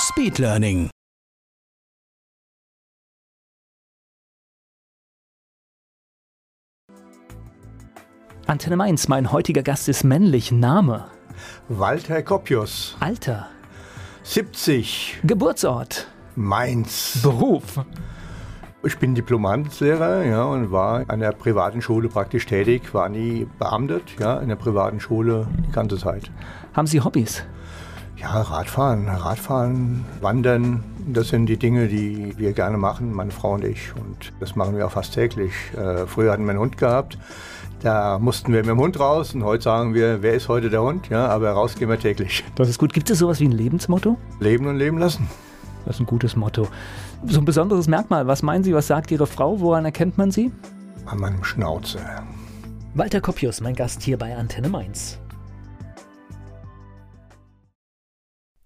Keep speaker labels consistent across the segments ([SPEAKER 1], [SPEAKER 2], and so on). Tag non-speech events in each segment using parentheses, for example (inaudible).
[SPEAKER 1] Speedlearning.
[SPEAKER 2] Antenne Mainz, mein heutiger Gast ist männlich. Name,
[SPEAKER 3] Walter Koppius,
[SPEAKER 2] Alter,
[SPEAKER 3] 70,
[SPEAKER 2] Geburtsort,
[SPEAKER 3] Mainz.
[SPEAKER 2] Beruf,
[SPEAKER 3] Ich bin Diplomantslehrer ja, und war an der privaten Schule praktisch tätig, war nie beamtet, ja, in der privaten Schule die ganze Zeit.
[SPEAKER 2] haben Sie Hobbys?
[SPEAKER 3] Ja, Radfahren, Radfahren, Wandern, das sind die Dinge, die wir gerne machen, meine Frau und ich. Und das machen wir auch fast täglich. Äh, früher hatten wir einen Hund gehabt, da mussten wir mit dem Hund raus und heute sagen wir, wer ist heute der Hund? Ja, aber raus gehen wir täglich.
[SPEAKER 2] Das ist gut. Gibt es sowas wie ein Lebensmotto?
[SPEAKER 3] Leben und leben lassen.
[SPEAKER 2] Das ist ein gutes Motto. So ein besonderes Merkmal. Was meinen Sie, was sagt Ihre Frau? Woran erkennt man sie?
[SPEAKER 3] An meinem Schnauze.
[SPEAKER 2] Walter Koppius, mein Gast hier bei Antenne Mainz.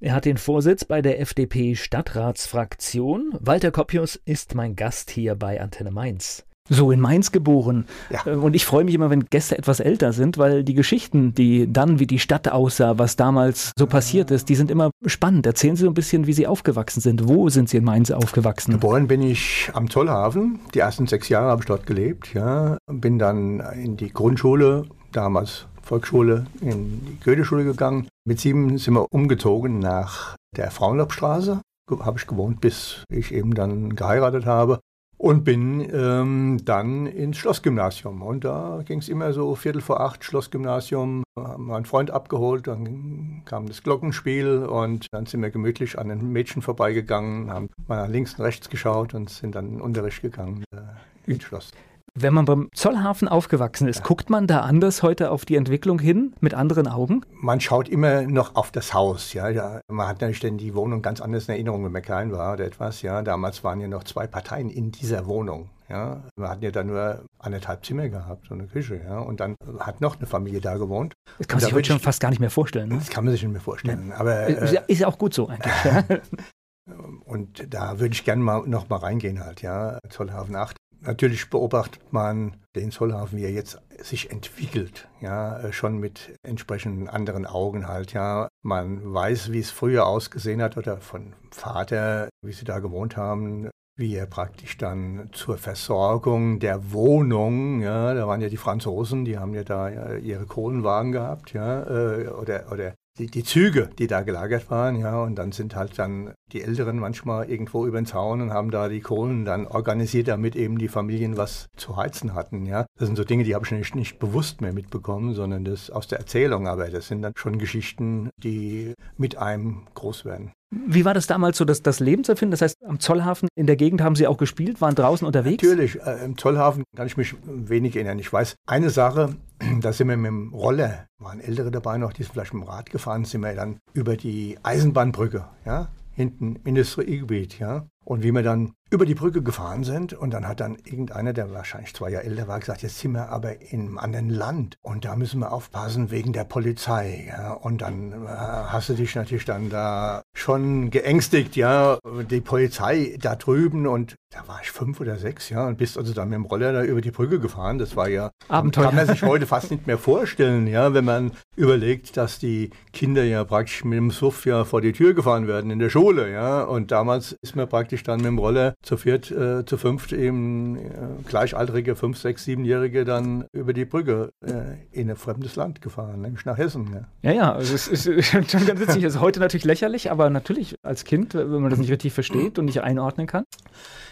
[SPEAKER 2] Er hat den Vorsitz bei der FDP Stadtratsfraktion. Walter Koppius ist mein Gast hier bei Antenne Mainz. So in Mainz geboren.
[SPEAKER 3] Ja.
[SPEAKER 2] Äh, Und ich freue mich immer, wenn Gäste etwas älter sind, weil die Geschichten, die dann, wie die Stadt aussah, was damals so passiert ist, die sind immer spannend. Erzählen Sie so ein bisschen, wie Sie aufgewachsen sind. Wo sind Sie in Mainz aufgewachsen?
[SPEAKER 3] Geboren bin ich am Zollhafen. Die ersten sechs Jahre habe ich dort gelebt. Ja. Bin dann in die Grundschule, damals Volksschule, in die Goetheschule gegangen. Mit sieben sind wir umgezogen nach der Frauenlobstraße. Habe ich gewohnt, bis ich eben dann geheiratet habe. Und bin ähm, dann ins Schlossgymnasium. Und da ging es immer so Viertel vor acht, Schlossgymnasium. Haben meinen Freund abgeholt, dann kam das Glockenspiel und dann sind wir gemütlich an den Mädchen vorbeigegangen, haben mal nach links und rechts geschaut und sind dann in den Unterricht gegangen äh, ins Schloss.
[SPEAKER 2] Wenn man beim Zollhafen aufgewachsen ist, guckt man da anders heute auf die Entwicklung hin, mit anderen Augen?
[SPEAKER 3] Man schaut immer noch auf das Haus. Ja, ja. Man hat natürlich dann die Wohnung ganz anders in Erinnerung, wenn man klein war oder etwas. Ja, damals waren ja noch zwei Parteien in dieser Wohnung. Ja, wir hatten ja da nur anderthalb Zimmer gehabt, so eine Küche. Ja, und dann hat noch eine Familie da gewohnt.
[SPEAKER 2] Das kann man
[SPEAKER 3] da
[SPEAKER 2] sich heute schon fast gar nicht mehr vorstellen. Ne?
[SPEAKER 3] Das kann man sich nicht mehr vorstellen. Aber
[SPEAKER 2] Ist
[SPEAKER 3] äh,
[SPEAKER 2] ja- ist ja auch gut so eigentlich. ja. (laughs)
[SPEAKER 3] und da würde ich gerne mal noch mal reingehen halt. Ja, Zollhafen 8. Natürlich beobachtet man den Zollhafen, wie er jetzt sich entwickelt, ja, äh, schon mit entsprechenden anderen Augen halt, ja. Man weiß, wie es früher ausgesehen hat oder von Vater, wie sie da gewohnt haben, wie er praktisch dann zur Versorgung der Wohnung, ja, da waren ja die Franzosen, die haben ja da ja, ihre Kohlenwagen gehabt, ja, äh, oder, oder die, die Züge, die da gelagert waren, ja, und dann sind halt dann die Älteren manchmal irgendwo über den Zaun und haben da die Kohlen dann organisiert, damit eben die Familien was zu heizen hatten, ja. Das sind so Dinge, die habe ich nicht, nicht bewusst mehr mitbekommen, sondern das aus der Erzählung, aber das sind dann schon Geschichten, die mit einem groß werden.
[SPEAKER 2] Wie war das damals so, das, das Leben zu erfinden? Das heißt, am Zollhafen in der Gegend haben Sie auch gespielt, waren draußen unterwegs?
[SPEAKER 3] Natürlich, äh, im Zollhafen kann ich mich wenig erinnern. Ich weiß, eine Sache, (clears throat) da sind wir mit dem Roller, waren Ältere dabei noch, die sind vielleicht mit dem Rad gefahren, sind wir dann über die Eisenbahnbrücke, ja, hinten Industriegebiet, ja. Und wie wir dann über die Brücke gefahren sind und dann hat dann irgendeiner, der wahrscheinlich zwei Jahre älter war, gesagt, jetzt sind wir aber in einem anderen Land und da müssen wir aufpassen wegen der Polizei. Ja. Und dann äh, hast du dich natürlich dann da schon geängstigt, ja, die Polizei da drüben und da war ich fünf oder sechs, ja, und bist also dann mit dem Roller da über die Brücke gefahren. Das war ja,
[SPEAKER 2] Abenteuer.
[SPEAKER 3] kann man sich heute fast nicht mehr vorstellen, ja, wenn man überlegt, dass die Kinder ja praktisch mit dem Suff ja vor die Tür gefahren werden in der Schule, ja, und damals ist man praktisch dann mit dem Roller zu viert, äh, zu fünft eben äh, gleichaltrige, fünf, sechs, siebenjährige dann über die Brücke äh, in ein fremdes Land gefahren, nämlich nach Hessen, ja.
[SPEAKER 2] Ja, ja, also es ist schon ganz witzig. Es ist heute natürlich lächerlich, aber natürlich als Kind, wenn man das nicht richtig versteht und nicht einordnen kann.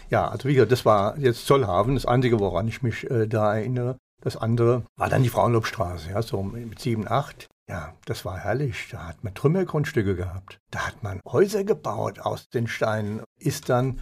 [SPEAKER 3] Ja, also wie gesagt, das war jetzt Zollhafen, das Einzige, woran ich mich äh, da erinnere. Das andere war dann die Frauenlobstraße, ja, so mit sieben, acht. Ja, das war herrlich. Da hat man Trümmergrundstücke gehabt. Da hat man Häuser gebaut aus den Steinen. Ist dann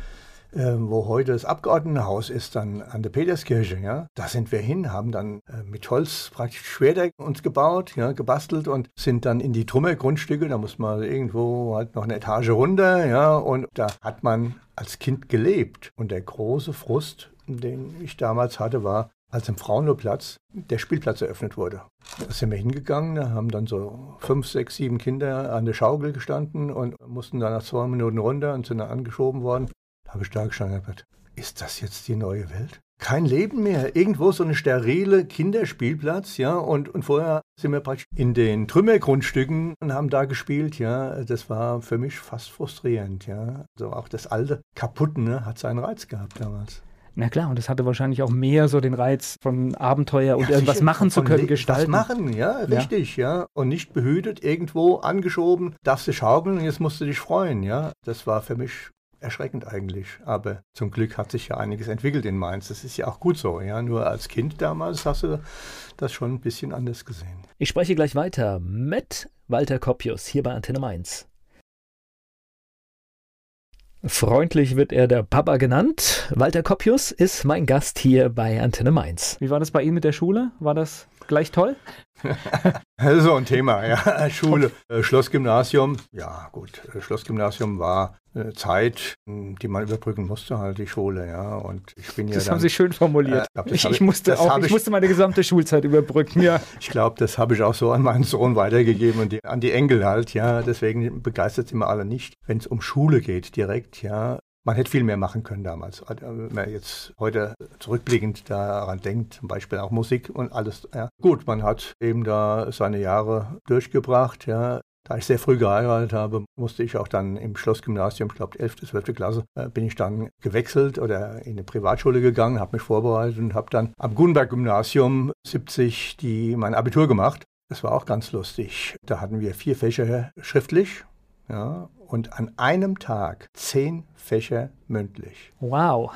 [SPEAKER 3] äh, wo heute das Abgeordnetenhaus ist, dann an der Peterskirche, ja, da sind wir hin, haben dann äh, mit Holz praktisch Schwerdeck uns gebaut, ja, gebastelt und sind dann in die Trümmergrundstücke, da muss man irgendwo halt noch eine Etage runter, ja, und da hat man als Kind gelebt. Und der große Frust, den ich damals hatte, war, als im Frauenplatz der Spielplatz eröffnet wurde. Da sind wir hingegangen, da haben dann so fünf, sechs, sieben Kinder an der Schaukel gestanden und mussten dann nach zwei Minuten runter und sind dann angeschoben worden. Habe ich da gedacht, ist das jetzt die neue Welt? Kein Leben mehr. Irgendwo so eine sterile Kinderspielplatz, ja. Und, und vorher sind wir praktisch in den Trümmergrundstücken und haben da gespielt, ja. Das war für mich fast frustrierend, ja. Also auch das alte Kaputten ne, hat seinen Reiz gehabt damals.
[SPEAKER 2] Na klar, und es hatte wahrscheinlich auch mehr so den Reiz von Abenteuer und ja, irgendwas sicher, machen zu können, gestalten.
[SPEAKER 3] Was machen, ja, richtig, ja. ja. Und nicht behütet, irgendwo angeschoben, darfst du schaukeln und jetzt musst du dich freuen, ja. Das war für mich erschreckend eigentlich. Aber zum Glück hat sich ja einiges entwickelt in Mainz. Das ist ja auch gut so, ja. Nur als Kind damals hast du das schon ein bisschen anders gesehen.
[SPEAKER 2] Ich spreche gleich weiter mit Walter Koppius hier bei Antenne Mainz. Freundlich wird er der Papa genannt. Walter Koppius ist mein Gast hier bei Antenne Mainz. Wie war das bei Ihnen mit der Schule? War das gleich toll? (laughs)
[SPEAKER 3] das ist so ein Thema, ja. Schule, äh, Schlossgymnasium. Ja, gut. Äh, Schlossgymnasium war eine Zeit, die man überbrücken musste, halt die Schule, ja. Und ich bin ja
[SPEAKER 2] Das
[SPEAKER 3] dann,
[SPEAKER 2] haben Sie schön formuliert. Äh, ich, ich, ich, musste auch, ich, musste meine gesamte Schulzeit überbrücken, ja. (laughs)
[SPEAKER 3] ich glaube, das habe ich auch so an meinen Sohn weitergegeben und die, an die Enkel halt, ja. Deswegen begeistert es immer alle nicht, wenn es um Schule geht, direkt, ja. Man hätte viel mehr machen können damals. Also, wenn man jetzt heute zurückblickend daran denkt, zum Beispiel auch Musik und alles. Ja. Gut, man hat eben da seine Jahre durchgebracht. Ja. Da ich sehr früh geheiratet habe, musste ich auch dann im Schlossgymnasium, ich glaube 11. 12. Klasse, äh, bin ich dann gewechselt oder in eine Privatschule gegangen, habe mich vorbereitet und habe dann am Gutenberg-Gymnasium 70 die, mein Abitur gemacht. Das war auch ganz lustig. Da hatten wir vier Fächer schriftlich ja, und an einem Tag zehn Fächer mündlich.
[SPEAKER 2] Wow.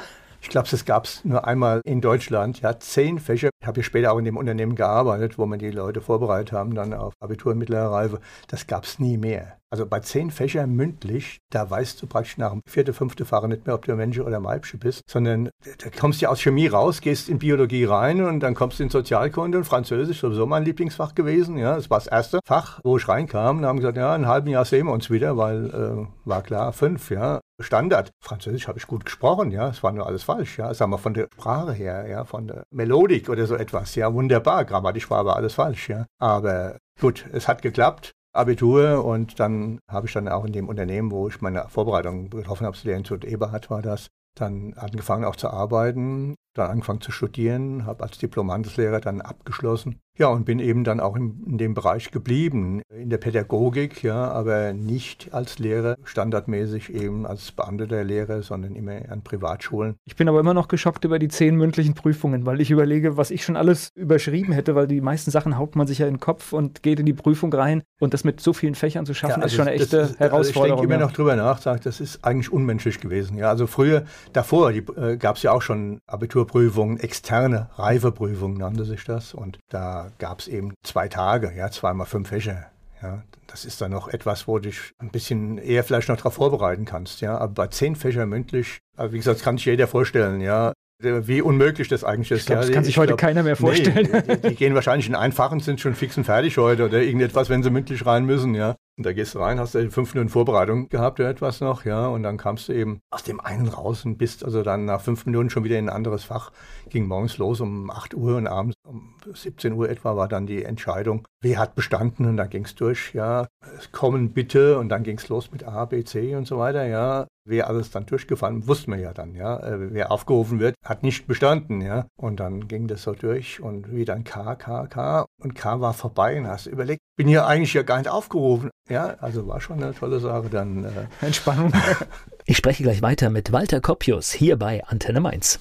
[SPEAKER 3] Ich glaube, das gab es nur einmal in Deutschland. Ja, zehn Fächer. Ich habe ja später auch in dem Unternehmen gearbeitet, wo man die Leute vorbereitet haben, dann auf Abitur und mittlere Reife. Das gab es nie mehr. Also bei zehn Fächern mündlich, da weißt du praktisch nach dem vierten, fünften Fach nicht mehr, ob du Mensch oder Weibchen bist, sondern da kommst ja aus Chemie raus, gehst in Biologie rein und dann kommst du in Sozialkunde und Französisch, sowieso mein Lieblingsfach gewesen. Ja, das war das erste Fach, wo ich reinkam. Da haben gesagt, ja, in einem halben Jahr sehen wir uns wieder, weil äh, war klar, fünf, ja. Standard. Französisch habe ich gut gesprochen, ja, es war nur alles falsch, ja, sagen wir von der Sprache her, ja, von der Melodik oder so etwas, ja, wunderbar, grammatisch war aber alles falsch, ja, aber gut, es hat geklappt, Abitur und dann habe ich dann auch in dem Unternehmen, wo ich meine Vorbereitung getroffen habe, der Institut Eberhard war das, dann angefangen auch zu arbeiten, dann angefangen zu studieren, habe als Diplomantslehrer dann abgeschlossen ja, und bin eben dann auch in, in, dem Bereich geblieben, in der Pädagogik, ja, aber nicht als Lehrer, standardmäßig eben als beamteter Lehrer, sondern immer an Privatschulen.
[SPEAKER 2] Ich bin aber immer noch geschockt über die zehn mündlichen Prüfungen, weil ich überlege, was ich schon alles überschrieben hätte, weil die meisten Sachen haut man sich ja in den Kopf und geht in die Prüfung rein und das mit so vielen Fächern zu schaffen, ja, also ist schon eine echte ist, Herausforderung. Also ich
[SPEAKER 3] denke immer ja. noch drüber nach, sage, das ist eigentlich unmenschlich gewesen. Ja, also früher, davor, äh, gab es ja auch schon Abiturprüfungen, externe Reifeprüfungen nannte sich das und da gab es eben zwei Tage, ja, zweimal fünf Fächer. Ja, das ist dann noch etwas, wo du dich ein bisschen eher vielleicht noch darauf vorbereiten kannst. Ja, aber bei zehn Fächern mündlich, wie gesagt, das kann sich jeder vorstellen. Ja, wie unmöglich das eigentlich ist.
[SPEAKER 2] Glaub, das kann sich heute glaub, keiner mehr vorstellen.
[SPEAKER 3] Nee, die, die, gehen wahrscheinlich in einfachen, sind schon fix und fertig heute oder irgendetwas, wenn sie mündlich rein müssen, ja. Und da gehst du rein, hast du fünf Minuten Vorbereitung gehabt oder etwas noch, ja, und dann kamst du eben aus dem einen raus und bist also dann nach fünf Minuten schon wieder in ein anderes Fach. Ging morgens los um 8 Uhr und abends um 17 Uhr etwa war dann die Entscheidung, wer hat bestanden und dann ging es durch, ja, kommen bitte und dann ging es los mit A, B, C und so weiter, ja. Wer alles dann durchgefallen, wussten wir ja dann, ja. Äh, wer aufgerufen wird, hat nicht bestanden, ja. Und dann ging das so durch und wieder ein K, K, K und K war vorbei und hast überlegt, bin hier eigentlich ja gar nicht aufgerufen. Ja, also war schon eine tolle Sache dann. Äh. (laughs)
[SPEAKER 2] Entspannung. (laughs) ich spreche gleich weiter mit Walter Koppius hier bei Antenne Mainz.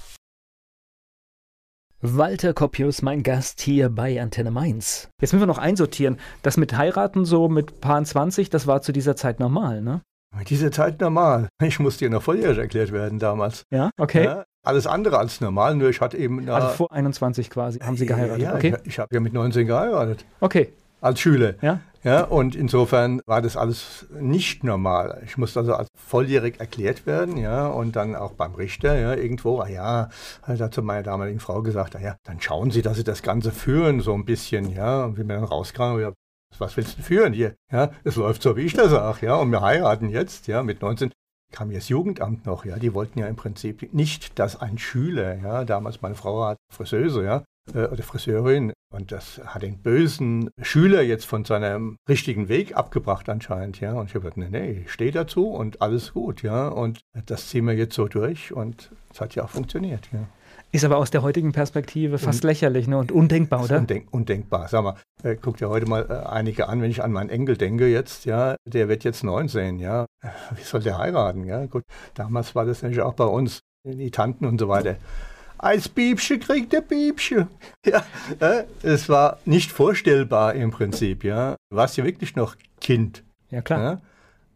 [SPEAKER 2] Walter Koppius, mein Gast hier bei Antenne Mainz. Jetzt müssen wir noch einsortieren. Das mit heiraten so mit Paar 20, das war zu dieser Zeit normal, ne?
[SPEAKER 3] Mit dieser Zeit normal. Ich musste ja noch volljährig erklärt werden damals.
[SPEAKER 2] Ja, okay. Ja,
[SPEAKER 3] alles andere als normal, nur ich hatte eben...
[SPEAKER 2] also vor 21 quasi haben Sie geheiratet,
[SPEAKER 3] ja,
[SPEAKER 2] okay.
[SPEAKER 3] ich, ich habe ja mit 19 geheiratet.
[SPEAKER 2] Okay.
[SPEAKER 3] Als Schüler.
[SPEAKER 2] Ja.
[SPEAKER 3] Ja, und insofern war das alles nicht normal. Ich musste also als volljährig erklärt werden, ja, und dann auch beim Richter, ja, irgendwo, ah ja, hat er zu meiner damaligen Frau gesagt, ah ja, dann schauen Sie, dass Sie das Ganze führen, so ein bisschen, ja, und wie wir dann rauskamen, ja, was willst du führen hier? Ja, es läuft so, wie ich das sage, ja, und wir heiraten jetzt, ja, mit 19 kam ja das Jugendamt noch, ja, die wollten ja im Prinzip nicht, dass ein Schüler, ja, damals meine Frau war Friseuse, ja, äh, oder Friseurin. Und das hat den bösen Schüler jetzt von seinem richtigen Weg abgebracht anscheinend, ja. Und ich habe gesagt, nee, nee, ich stehe dazu und alles gut, ja. Und das ziehen wir jetzt so durch und es hat ja auch funktioniert, ja.
[SPEAKER 2] Ist aber aus der heutigen Perspektive fast und, lächerlich ne? und undenkbar, oder?
[SPEAKER 3] Undenk undenkbar. Sag mal, äh, guckt ja heute mal äh, einige an, wenn ich an meinen Enkel denke jetzt, ja, der wird jetzt 19, ja. Wie soll der heiraten, ja? Gut, damals war das natürlich auch bei uns, die Tanten und so weiter. Als Biebsche kriegt der Biebsche. (laughs) Ja, es war nicht vorstellbar im Prinzip, ja. Du warst ja wirklich noch Kind.
[SPEAKER 2] Ja, klar. Ja?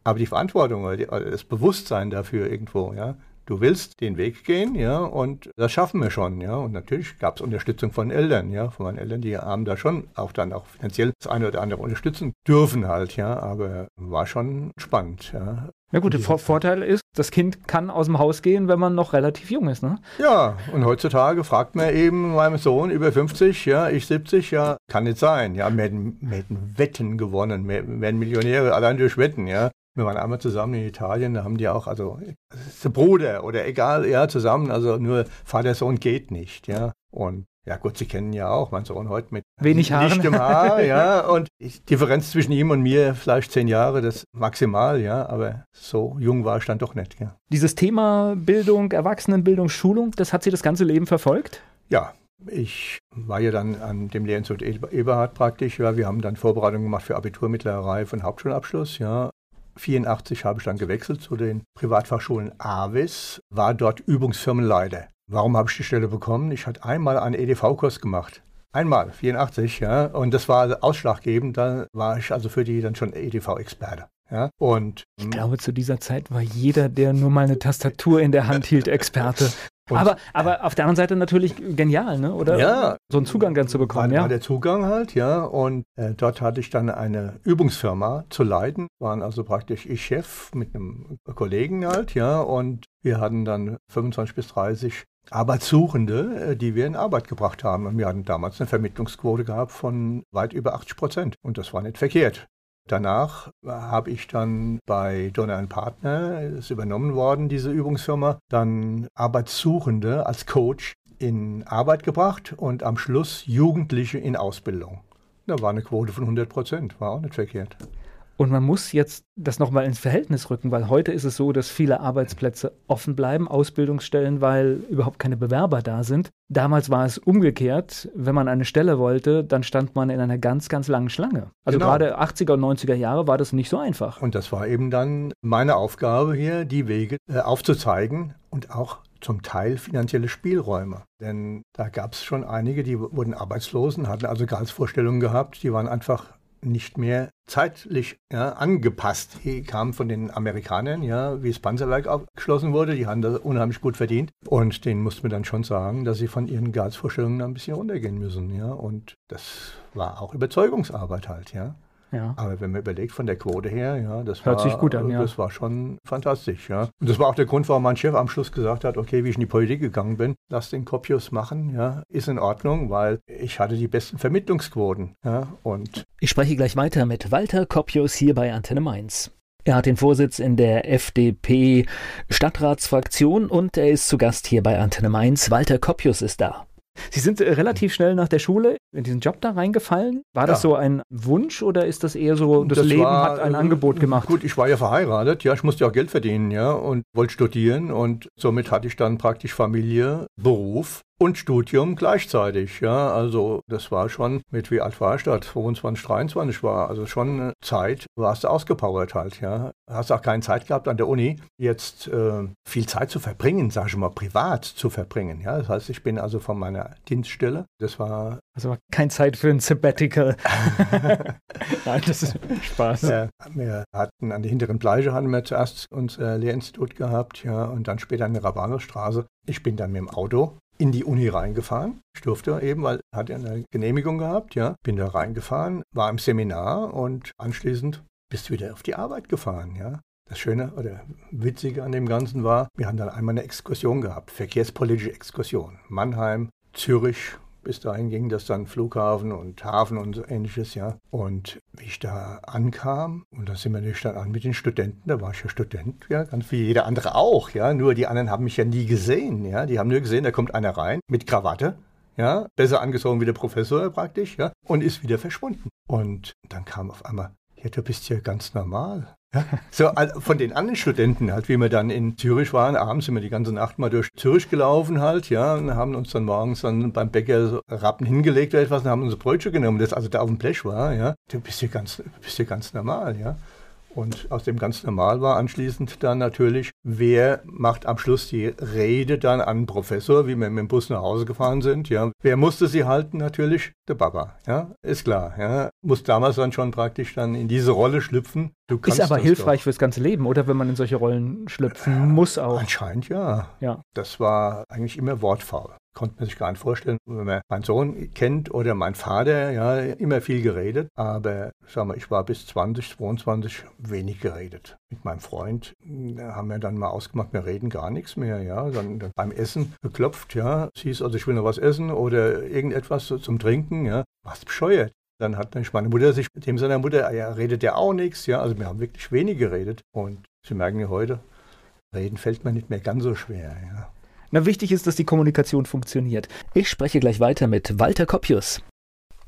[SPEAKER 3] Aber die Verantwortung, das Bewusstsein dafür irgendwo, ja, du willst den Weg gehen, ja, und das schaffen wir schon, ja. Und natürlich gab es Unterstützung von Eltern, ja, von meinen Eltern, die haben da schon auch dann auch finanziell das eine oder andere unterstützen dürfen halt, ja, aber war schon spannend, ja.
[SPEAKER 2] Ja gut, der Vor Vorteil ist, das Kind kann aus dem Haus gehen, wenn man noch relativ jung ist, ne?
[SPEAKER 3] Ja, und heutzutage fragt man eben meinem Sohn über 50, ja, ich 70, ja, kann nicht sein. Ja, wir hätten, wir hätten Wetten gewonnen, wir werden Millionäre allein durch Wetten, ja. Wir waren einmal zusammen in Italien, da haben die auch, also der Bruder oder egal, ja, zusammen, also nur Vater-Sohn geht nicht, ja. Und ja gut, Sie kennen ja auch mein Sohn heute mit
[SPEAKER 2] wenig
[SPEAKER 3] Haaren. Haar, (laughs) ja, und die Differenz zwischen ihm und mir vielleicht zehn Jahre, das maximal, ja, aber so jung war ich dann doch nicht, ja.
[SPEAKER 2] Dieses Thema Bildung, Erwachsenenbildung, Schulung, das hat Sie das ganze Leben verfolgt?
[SPEAKER 3] Ja, ich war ja dann an dem Lehrinstitut Eberhard praktisch, ja, wir haben dann Vorbereitungen gemacht für Abitur, mittlere Reife und Hauptschulabschluss, ja. 84 habe ich dann gewechselt zu den Privatfachschulen AVIS, war dort Übungsfirmenleiter. Warum habe ich die Stelle bekommen? Ich hatte einmal einen EDV-Kurs gemacht. Einmal, 84, ja. Und das war ausschlaggebend. Da war ich also für die dann schon EDV-Experte. Ja, und
[SPEAKER 2] ich glaube, zu dieser Zeit war jeder, der nur mal eine Tastatur in der Hand hielt, Experte. Und, aber, aber auf der anderen Seite natürlich genial, ne? oder?
[SPEAKER 3] Ja.
[SPEAKER 2] So einen Zugang dann zu bekommen,
[SPEAKER 3] war,
[SPEAKER 2] ja.
[SPEAKER 3] War der Zugang halt, ja. Und äh, dort hatte ich dann eine Übungsfirma zu leiten. Waren also praktisch ich Chef mit einem Kollegen halt, ja. Und wir hatten dann 25 bis 30 Arbeitssuchende, äh, die wir in Arbeit gebracht haben. Und wir hatten damals eine Vermittlungsquote gehabt von weit über 80 Prozent. Und das war nicht verkehrt. Danach habe ich dann bei Donner Partner, ist übernommen worden, diese Übungsfirma, dann Arbeitssuchende als Coach in Arbeit gebracht und am Schluss Jugendliche in Ausbildung. Da war eine Quote von 100 Prozent, war auch nicht verkehrt.
[SPEAKER 2] Und man muss jetzt das nochmal ins Verhältnis rücken, weil heute ist es so, dass viele Arbeitsplätze offen bleiben, Ausbildungsstellen, weil überhaupt keine Bewerber da sind. Damals war es umgekehrt. Wenn man eine Stelle wollte, dann stand man in einer ganz, ganz langen Schlange. Also genau. gerade 80er und 90er Jahre war das nicht so einfach.
[SPEAKER 3] Und das war eben dann meine Aufgabe hier, die Wege äh, aufzuzeigen und auch zum Teil finanzielle Spielräume. Denn da gab es schon einige, die wurden Arbeitslosen, hatten also Gehaltsvorstellungen gehabt, die waren einfach nicht mehr zeitlich ja, angepasst. Die kamen von den Amerikanern, ja, wie das Panzerwerk abgeschlossen wurde, die haben das unheimlich gut verdient. Und denen mussten wir dann schon sagen, dass sie von ihren Gehaltsvorstellungen ein bisschen runtergehen müssen, ja. Und das war auch Überzeugungsarbeit halt, ja. Ja. Aber wenn man überlegt von der Quote her, ja, das
[SPEAKER 2] Hört
[SPEAKER 3] war,
[SPEAKER 2] sich gut an, ja.
[SPEAKER 3] das war schon fantastisch, ja. Und das war auch der Grund, warum mein Chef am Schluss gesagt hat, okay, wie ich in die Politik gegangen bin, lass den Kopius machen, ja, ist in Ordnung, weil ich hatte die besten Vermittlungsquoten, ja, und
[SPEAKER 2] ich spreche gleich weiter mit Walter Kopius hier bei Antenne Mainz. Er hat den Vorsitz in der FDP Stadtratsfraktion und er ist zu Gast hier bei Antenne Mainz. Walter Kopius ist da. Sie sind äh, relativ schnell nach der Schule in diesen Job da reingefallen. War das so ein Wunsch oder ist das eher so, das, das Leben war, hat ein äh, Angebot gemacht?
[SPEAKER 3] Gut, ich war ja verheiratet, ja, ich musste ja auch Geld verdienen, ja, und wollte studieren und somit hatte ich dann praktisch Familie, Beruf und Studium gleichzeitig. Ja, also das war schon, mit wie alt war ich da? 22, 23 war, also schon eine Zeit, warst du ausgepowert halt, ja. Hast auch keine Zeit gehabt an der Uni, jetzt äh, viel Zeit zu verbringen, sage ich mal, privat zu verbringen. Ja, das heißt, ich bin also von meiner Dienststelle, das war
[SPEAKER 2] also keine Zeit für ein Sabbatical. (laughs) Nein, das ist Spaß.
[SPEAKER 3] Ja, wir hatten an der hinteren Bleiche hatten wir zuerst unser Lehrinstitut gehabt, ja, und dann später an der Rabanusstraße. Ich bin dann mit dem Auto in die Uni reingefahren. Ich durfte eben, weil hatte eine Genehmigung gehabt, ja, bin da reingefahren, war im Seminar und anschließend bist du wieder auf die Arbeit gefahren, ja. Das Schöne oder Witzige an dem Ganzen war, wir haben dann einmal eine Exkursion gehabt, verkehrspolitische Exkursion. Mannheim, Zürich, bis dahin ging das dann Flughafen und Hafen und so ähnliches, ja. Und wie ich da ankam, und da sind wir nicht dann an mit den Studenten, da war ich ja Student, ja, ganz wie jeder andere auch, ja. Nur die anderen haben mich ja nie gesehen, ja. Die haben nur gesehen, da kommt einer rein mit Krawatte, ja, besser angezogen wie der Professor praktisch, ja, und ist wieder verschwunden. Und dann kam auf einmal, ja, du bist ja ganz normal. Ja, so von den anderen Studenten halt, wie wir dann in Zürich waren, abends sind wir die ganze Nacht mal durch Zürich gelaufen halt, ja, und haben uns dann morgens dann beim Bäcker so Rappen hingelegt oder etwas und haben unsere Brötchen genommen, das also da auf dem Blech war, ja. Du bist ja ganz, bist ja ganz normal, ja. Und aus dem ganz normal war anschließend dann natürlich, wer macht am Schluss die Rede dann an den Professor, wie wir mit dem Bus nach Hause gefahren sind. Ja, wer musste sie halten? Natürlich der Papa. Ja, ist klar. Ja, muss damals dann schon praktisch dann in diese Rolle schlüpfen.
[SPEAKER 2] Du ist aber hilfreich doch. fürs ganze Leben, oder wenn man in solche Rollen schlüpfen äh, muss auch.
[SPEAKER 3] Anscheinend ja. Ja. Das war eigentlich immer wortfaul konnte man sich gar nicht vorstellen, wenn man meinen Sohn kennt oder mein Vater, ja, immer viel geredet, aber sag mal, ich war bis 20, 22 wenig geredet. Mit meinem Freund haben wir dann mal ausgemacht, wir reden gar nichts mehr, ja, dann, dann beim Essen geklopft, ja, es hieß also, ich will noch was essen oder irgendetwas zum Trinken, ja, was bescheuert. Dann hat meine Mutter sich mit dem seiner Mutter, ja, redet ja auch nichts, ja, also wir haben wirklich wenig geredet und Sie merken ja heute, reden fällt mir nicht mehr ganz so schwer, ja.
[SPEAKER 2] Na, wichtig ist, dass die Kommunikation funktioniert. Ich spreche gleich weiter mit Walter Koppius.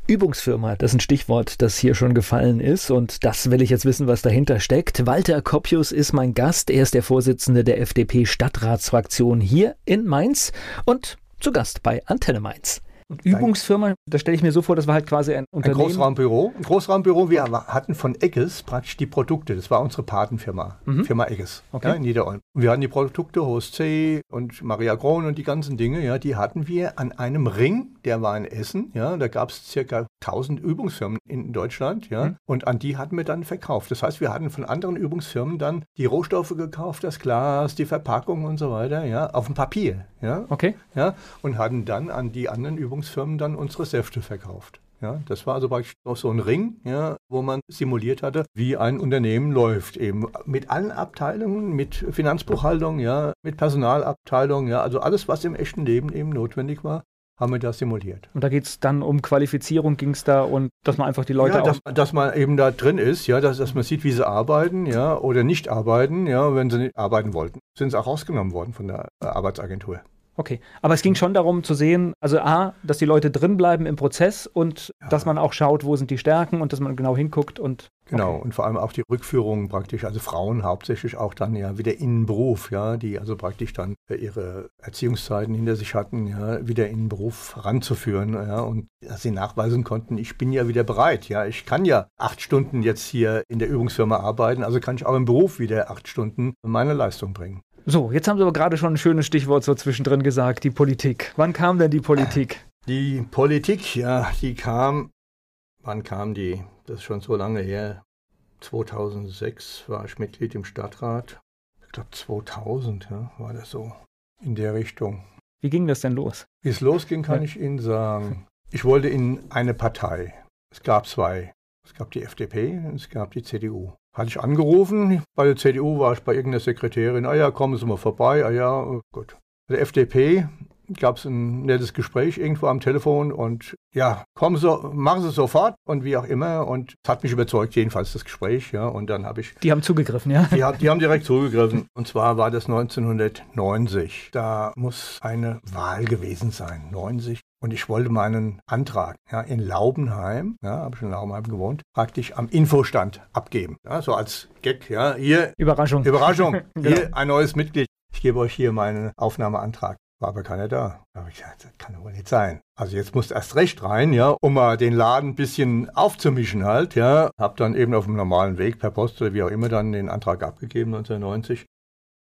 [SPEAKER 2] Übungsfirma, das ist ein Stichwort, das hier schon gefallen ist und das will ich jetzt wissen, was dahinter steckt. Walter Koppius ist mein Gast, er ist der Vorsitzende der FDP Stadtratsfraktion hier in Mainz und zu Gast bei Antenne Mainz. Und Übungsfirma, da stelle ich mir so vor, das war halt quasi ein Unternehmen.
[SPEAKER 3] Ein Großraumbüro. Ein Großraumbüro. Wir hatten von Egges praktisch die Produkte. Das war unsere Patenfirma. Mhm. Firma Egges. Okay. Ja, in Niederolm. Wir hatten die Produkte, Horst C. und Maria Kron und die ganzen Dinge, ja, die hatten wir an einem Ring, der war in Essen. Ja, da gab es circa 1000 Übungsfirmen in Deutschland. Ja, mhm. und an die hatten wir dann verkauft. Das heißt, wir hatten von anderen Übungsfirmen dann die Rohstoffe gekauft, das Glas, die Verpackung und so weiter, ja, auf dem Papier. Ja,
[SPEAKER 2] okay.
[SPEAKER 3] Ja, und hatten dann an die anderen Übungsfirmen Versicherungsfirmen dann unsere Säfte verkauft. Ja, das war also praktisch auch so ein Ring, ja, wo man simuliert hatte, wie ein Unternehmen läuft, eben mit allen Abteilungen, mit Finanzbuchhaltung, ja, mit Personalabteilung, ja, also alles, was im echten Leben eben notwendig war, haben wir das simuliert.
[SPEAKER 2] Und da geht es dann um Qualifizierung, ging es da und dass man einfach die Leute
[SPEAKER 3] ja, dass, dass, man eben da drin ist, ja, dass, dass man sieht, wie sie arbeiten, ja, oder nicht arbeiten, ja, wenn sie nicht arbeiten wollten, sind sie auch rausgenommen worden von der Arbeitsagentur.
[SPEAKER 2] Okay, aber es ging schon darum zu sehen, also A, dass die Leute drin bleiben im Prozess und ja. dass man auch schaut, wo sind die Stärken und dass man genau hinguckt und
[SPEAKER 3] Genau, okay. und vor allem auch die Rückführung praktisch, also Frauen hauptsächlich auch dann ja wieder in den Beruf, ja, die also praktisch dann ihre Erziehungszeiten hinter sich hatten, ja, wieder in den Beruf ranzuführen, ja, und dass sie nachweisen konnten, ich bin ja wieder bereit, ja, ich kann ja acht Stunden jetzt hier in der Übungsfirma arbeiten, also kann ich auch im Beruf wieder acht Stunden meine Leistung bringen.
[SPEAKER 2] So, jetzt haben Sie aber gerade schon ein schönes Stichwort so zwischendrin gesagt, die Politik. Wann kam denn die Politik?
[SPEAKER 3] Die Politik, ja, die kam, wann kam die? Das ist schon so lange her. 2006 war ich Mitglied im Stadtrat. Ich glaube 2000 ja, war das so in der Richtung.
[SPEAKER 2] Wie ging das denn los?
[SPEAKER 3] Wie es losging, kann ja. ich Ihnen sagen. Ich wollte in eine Partei. Es gab zwei. Es gab die FDP und es gab die CDU. Hatte ich angerufen, bei der CDU war ich bei irgendeiner Sekretärin, ah ja, kommen Sie mal vorbei, ah ja, oh gut. Bei der FDP gab es ein nettes Gespräch irgendwo am Telefon und ja, kommen Sie, machen Sie sofort und wie auch immer und es hat mich überzeugt, jedenfalls das Gespräch, ja, und dann habe ich...
[SPEAKER 2] Die haben zugegriffen, ja?
[SPEAKER 3] Die, die haben direkt zugegriffen und zwar war das 1990. Da muss eine Wahl gewesen sein, 90. Und ich wollte meinen Antrag ja, in Laubenheim, ja, habe ich in Laubenheim gewohnt, praktisch am Infostand abgeben. Ja, so als Gag, ja, hier.
[SPEAKER 2] Überraschung.
[SPEAKER 3] Überraschung. (laughs) genau. Hier ein neues Mitglied. Ich gebe euch hier meinen Aufnahmeantrag. War aber keiner da. Da habe ich gesagt, das kann doch wohl nicht sein. Also jetzt musst du erst recht rein, ja, um mal den Laden ein bisschen aufzumischen halt, ja. Hab dann eben auf dem normalen Weg per Post oder wie auch immer dann den Antrag abgegeben 1990.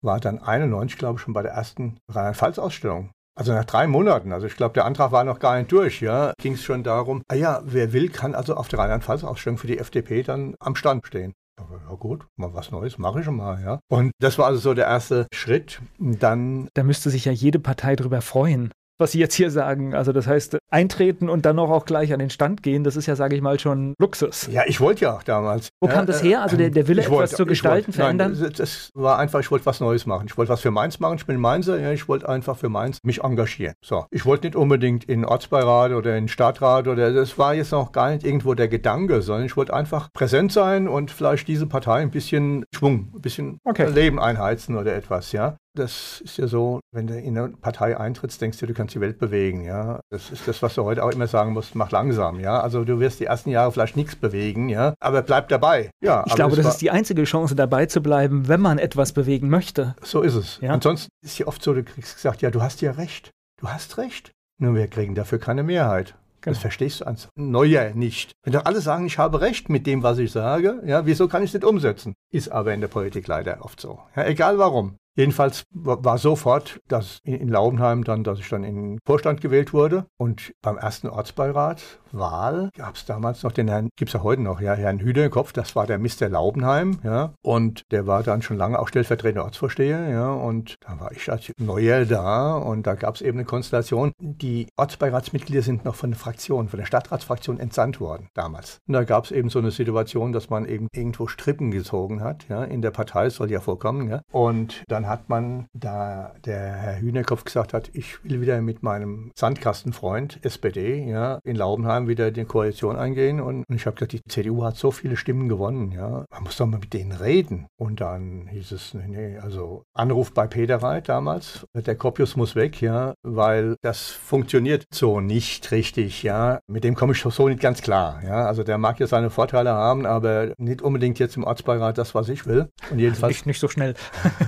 [SPEAKER 3] War dann 91, glaube ich, schon bei der ersten Rheinland-Pfalz-Ausstellung. Also nach drei Monaten, also ich glaube, der Antrag war noch gar nicht durch, ja, ging es schon darum, ah ja, wer will, kann also auf der Rheinland-Pfalz-Ausstellung für die FDP dann am Stand stehen. Ja gut, mal was Neues, mache ich schon mal, ja. Und das war also so der erste Schritt. Dann.
[SPEAKER 2] Da müsste sich ja jede Partei drüber freuen. Was Sie jetzt hier sagen. Also das heißt, eintreten und dann noch auch gleich an den Stand gehen, das ist ja, sage ich mal, schon Luxus.
[SPEAKER 3] Ja, ich wollte ja auch damals.
[SPEAKER 2] Wo kam das her? Also der, der Wille, etwas
[SPEAKER 3] wollte-
[SPEAKER 2] zu gestalten,
[SPEAKER 3] wollte- nein,
[SPEAKER 2] verändern?
[SPEAKER 3] das, das war einfach, ich wollte was Neues machen. Ich wollte was für Mainz machen. Ich bin Mainzer, ja, ich wollte einfach für Mainz mich engagieren. So, ich wollte nicht unbedingt in Ortsbeirat oder in Stadtrat oder das war jetzt noch gar nicht irgendwo der Gedanke, sondern ich wollte einfach präsent sein und vielleicht diese Partei ein bisschen Schwung, ein bisschen
[SPEAKER 2] Okay.
[SPEAKER 3] Leben einheizen oder etwas, ja. Das ist ja so, wenn du in eine Partei eintrittst, denkst du, du kannst die Welt bewegen, ja. Das ist das, was du heute auch immer sagen musst, mach langsam, ja. Also du wirst die ersten Jahre vielleicht nichts bewegen, ja, aber bleib dabei. Ja,
[SPEAKER 2] Ich glaube, das ist die einzige Chance, dabei zu bleiben, wenn man etwas bewegen möchte.
[SPEAKER 3] So ist es.
[SPEAKER 2] Ja.
[SPEAKER 3] Ansonsten ist ja oft so, du kriegst gesagt, ja, du hast ja recht. Du hast recht. Nur wir kriegen dafür keine Mehrheit. Das
[SPEAKER 2] Genau.
[SPEAKER 3] verstehst du als Neuer nicht. Wenn doch alle sagen, ich habe recht mit dem, was ich sage, ja, wieso kann ich es nicht umsetzen? Ist aber in der Politik leider oft so. Ja, egal warum. Jedenfalls wa- war sofort, dass in Laubenheim dann, dass ich dann in den Vorstand gewählt wurde. Und beim ersten Ortsbeirat Wahl gab es damals noch den Herrn, gibt es ja heute noch, ja, Herrn Hüderkopf, das war der Mr. Laubenheim, ja. Und der war dann schon lange auch stellvertretender Ortsvorsteher, ja. Und da war ich als Neuer da und da gab es eben eine Konstellation. Die Ortsbeiratsmitglieder sind noch von der Fraktion, von der Stadtratsfraktion entsandt worden damals. Und da gab es eben so eine Situation, dass man eben irgendwo Strippen gezogen hat, ja. In der Partei soll ja vorkommen, ja. Und dann hat man, da der Herr Hühnerkopf gesagt hat, ich will wieder mit meinem Sandkastenfreund SPD, ja, in Laubenheim wieder die Koalition eingehen. Und ich habe gesagt, die CDU hat so viele Stimmen gewonnen, ja. Man muss doch mal mit denen reden. Und dann hieß es, nee, nee, also Anruf bei Peter Reit damals, der Kopius muss weg, ja, weil das funktioniert so nicht richtig, ja. Mit dem komme ich so nicht ganz klar, ja. Also der mag ja seine Vorteile haben, aber nicht unbedingt jetzt im Ortsbeirat das, was ich will. Und jedenfalls
[SPEAKER 2] Nicht, nicht so schnell.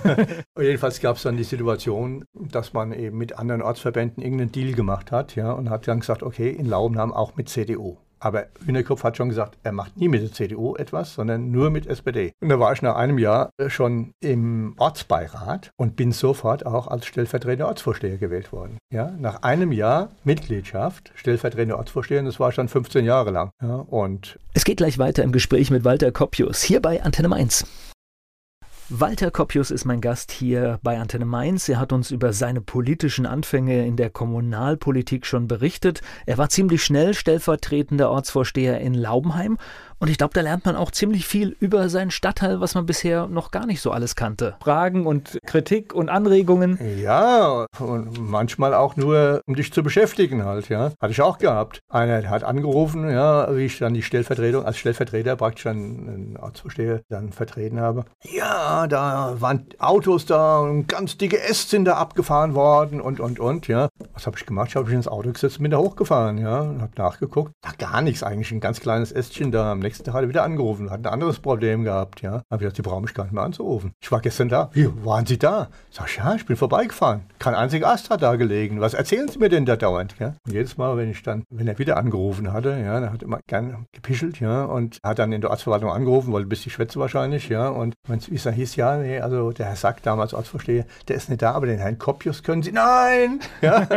[SPEAKER 2] (laughs)
[SPEAKER 3] Jedenfalls gab es dann die Situation, dass man eben mit anderen Ortsverbänden irgendeinen Deal gemacht hat, ja, und hat dann gesagt, okay, in Laubenham auch mit CDU. Aber Hühnerkopf hat schon gesagt, er macht nie mit der CDU etwas, sondern nur mit SPD. Und da war ich nach einem Jahr schon im Ortsbeirat und bin sofort auch als stellvertretender Ortsvorsteher gewählt worden. Ja, nach einem Jahr Mitgliedschaft, stellvertretender Ortsvorsteher, und das war schon 15 Jahre lang. Ja, und
[SPEAKER 2] Es geht gleich weiter im Gespräch mit Walter Koppius, hier bei Antenne Mainz. Walter Koppius ist mein Gast hier bei Antenne Mainz. Er hat uns über seine politischen Anfänge in der Kommunalpolitik schon berichtet. Er war ziemlich schnell stellvertretender Ortsvorsteher in Laubenheim. Und ich glaube, da lernt man auch ziemlich viel über seinen Stadtteil, was man bisher noch gar nicht so alles kannte. Fragen und Kritik und Anregungen.
[SPEAKER 3] Ja, und manchmal auch nur, um dich zu beschäftigen halt, ja. Hatte ich auch gehabt. Einer hat angerufen, ja, wie ich dann die Stellvertretung, als Stellvertreter praktisch dann einen Ortsvorsteher dann vertreten habe. Ja, da waren Autos da und ganz dicke Äste sind da abgefahren worden und, und, und, ja. Was habe ich gemacht? Ich habe mich ins Auto gesetzt und bin da hochgefahren, ja, und habe nachgeguckt. Da gar nichts eigentlich, ein ganz kleines Ästchen da. Am nächsten Tag hat er wieder angerufen, hat ein anderes Problem gehabt, ja. Habe ich gesagt, die brauchen mich gar nicht mehr anzurufen. Ich war gestern da. Wie, waren Sie da? Sag ich, ja, ich bin vorbeigefahren. Kein einziger Ast hat da gelegen. Was erzählen Sie mir denn da dauernd, ja? Und jedes Mal, wenn ich dann, wenn er wieder angerufen hatte, ja, dann hat er immer gern gepischelt, ja, und hat dann in der Ortsverwaltung angerufen, wollte ein bisschen schwätzen wahrscheinlich, ja, und wenn es dann hieß, ja, nee, also der Herr Sack, damals Ortsvorsteher, der ist nicht da, aber den Herrn Koppius können Sie, nein! (laughs) Ja,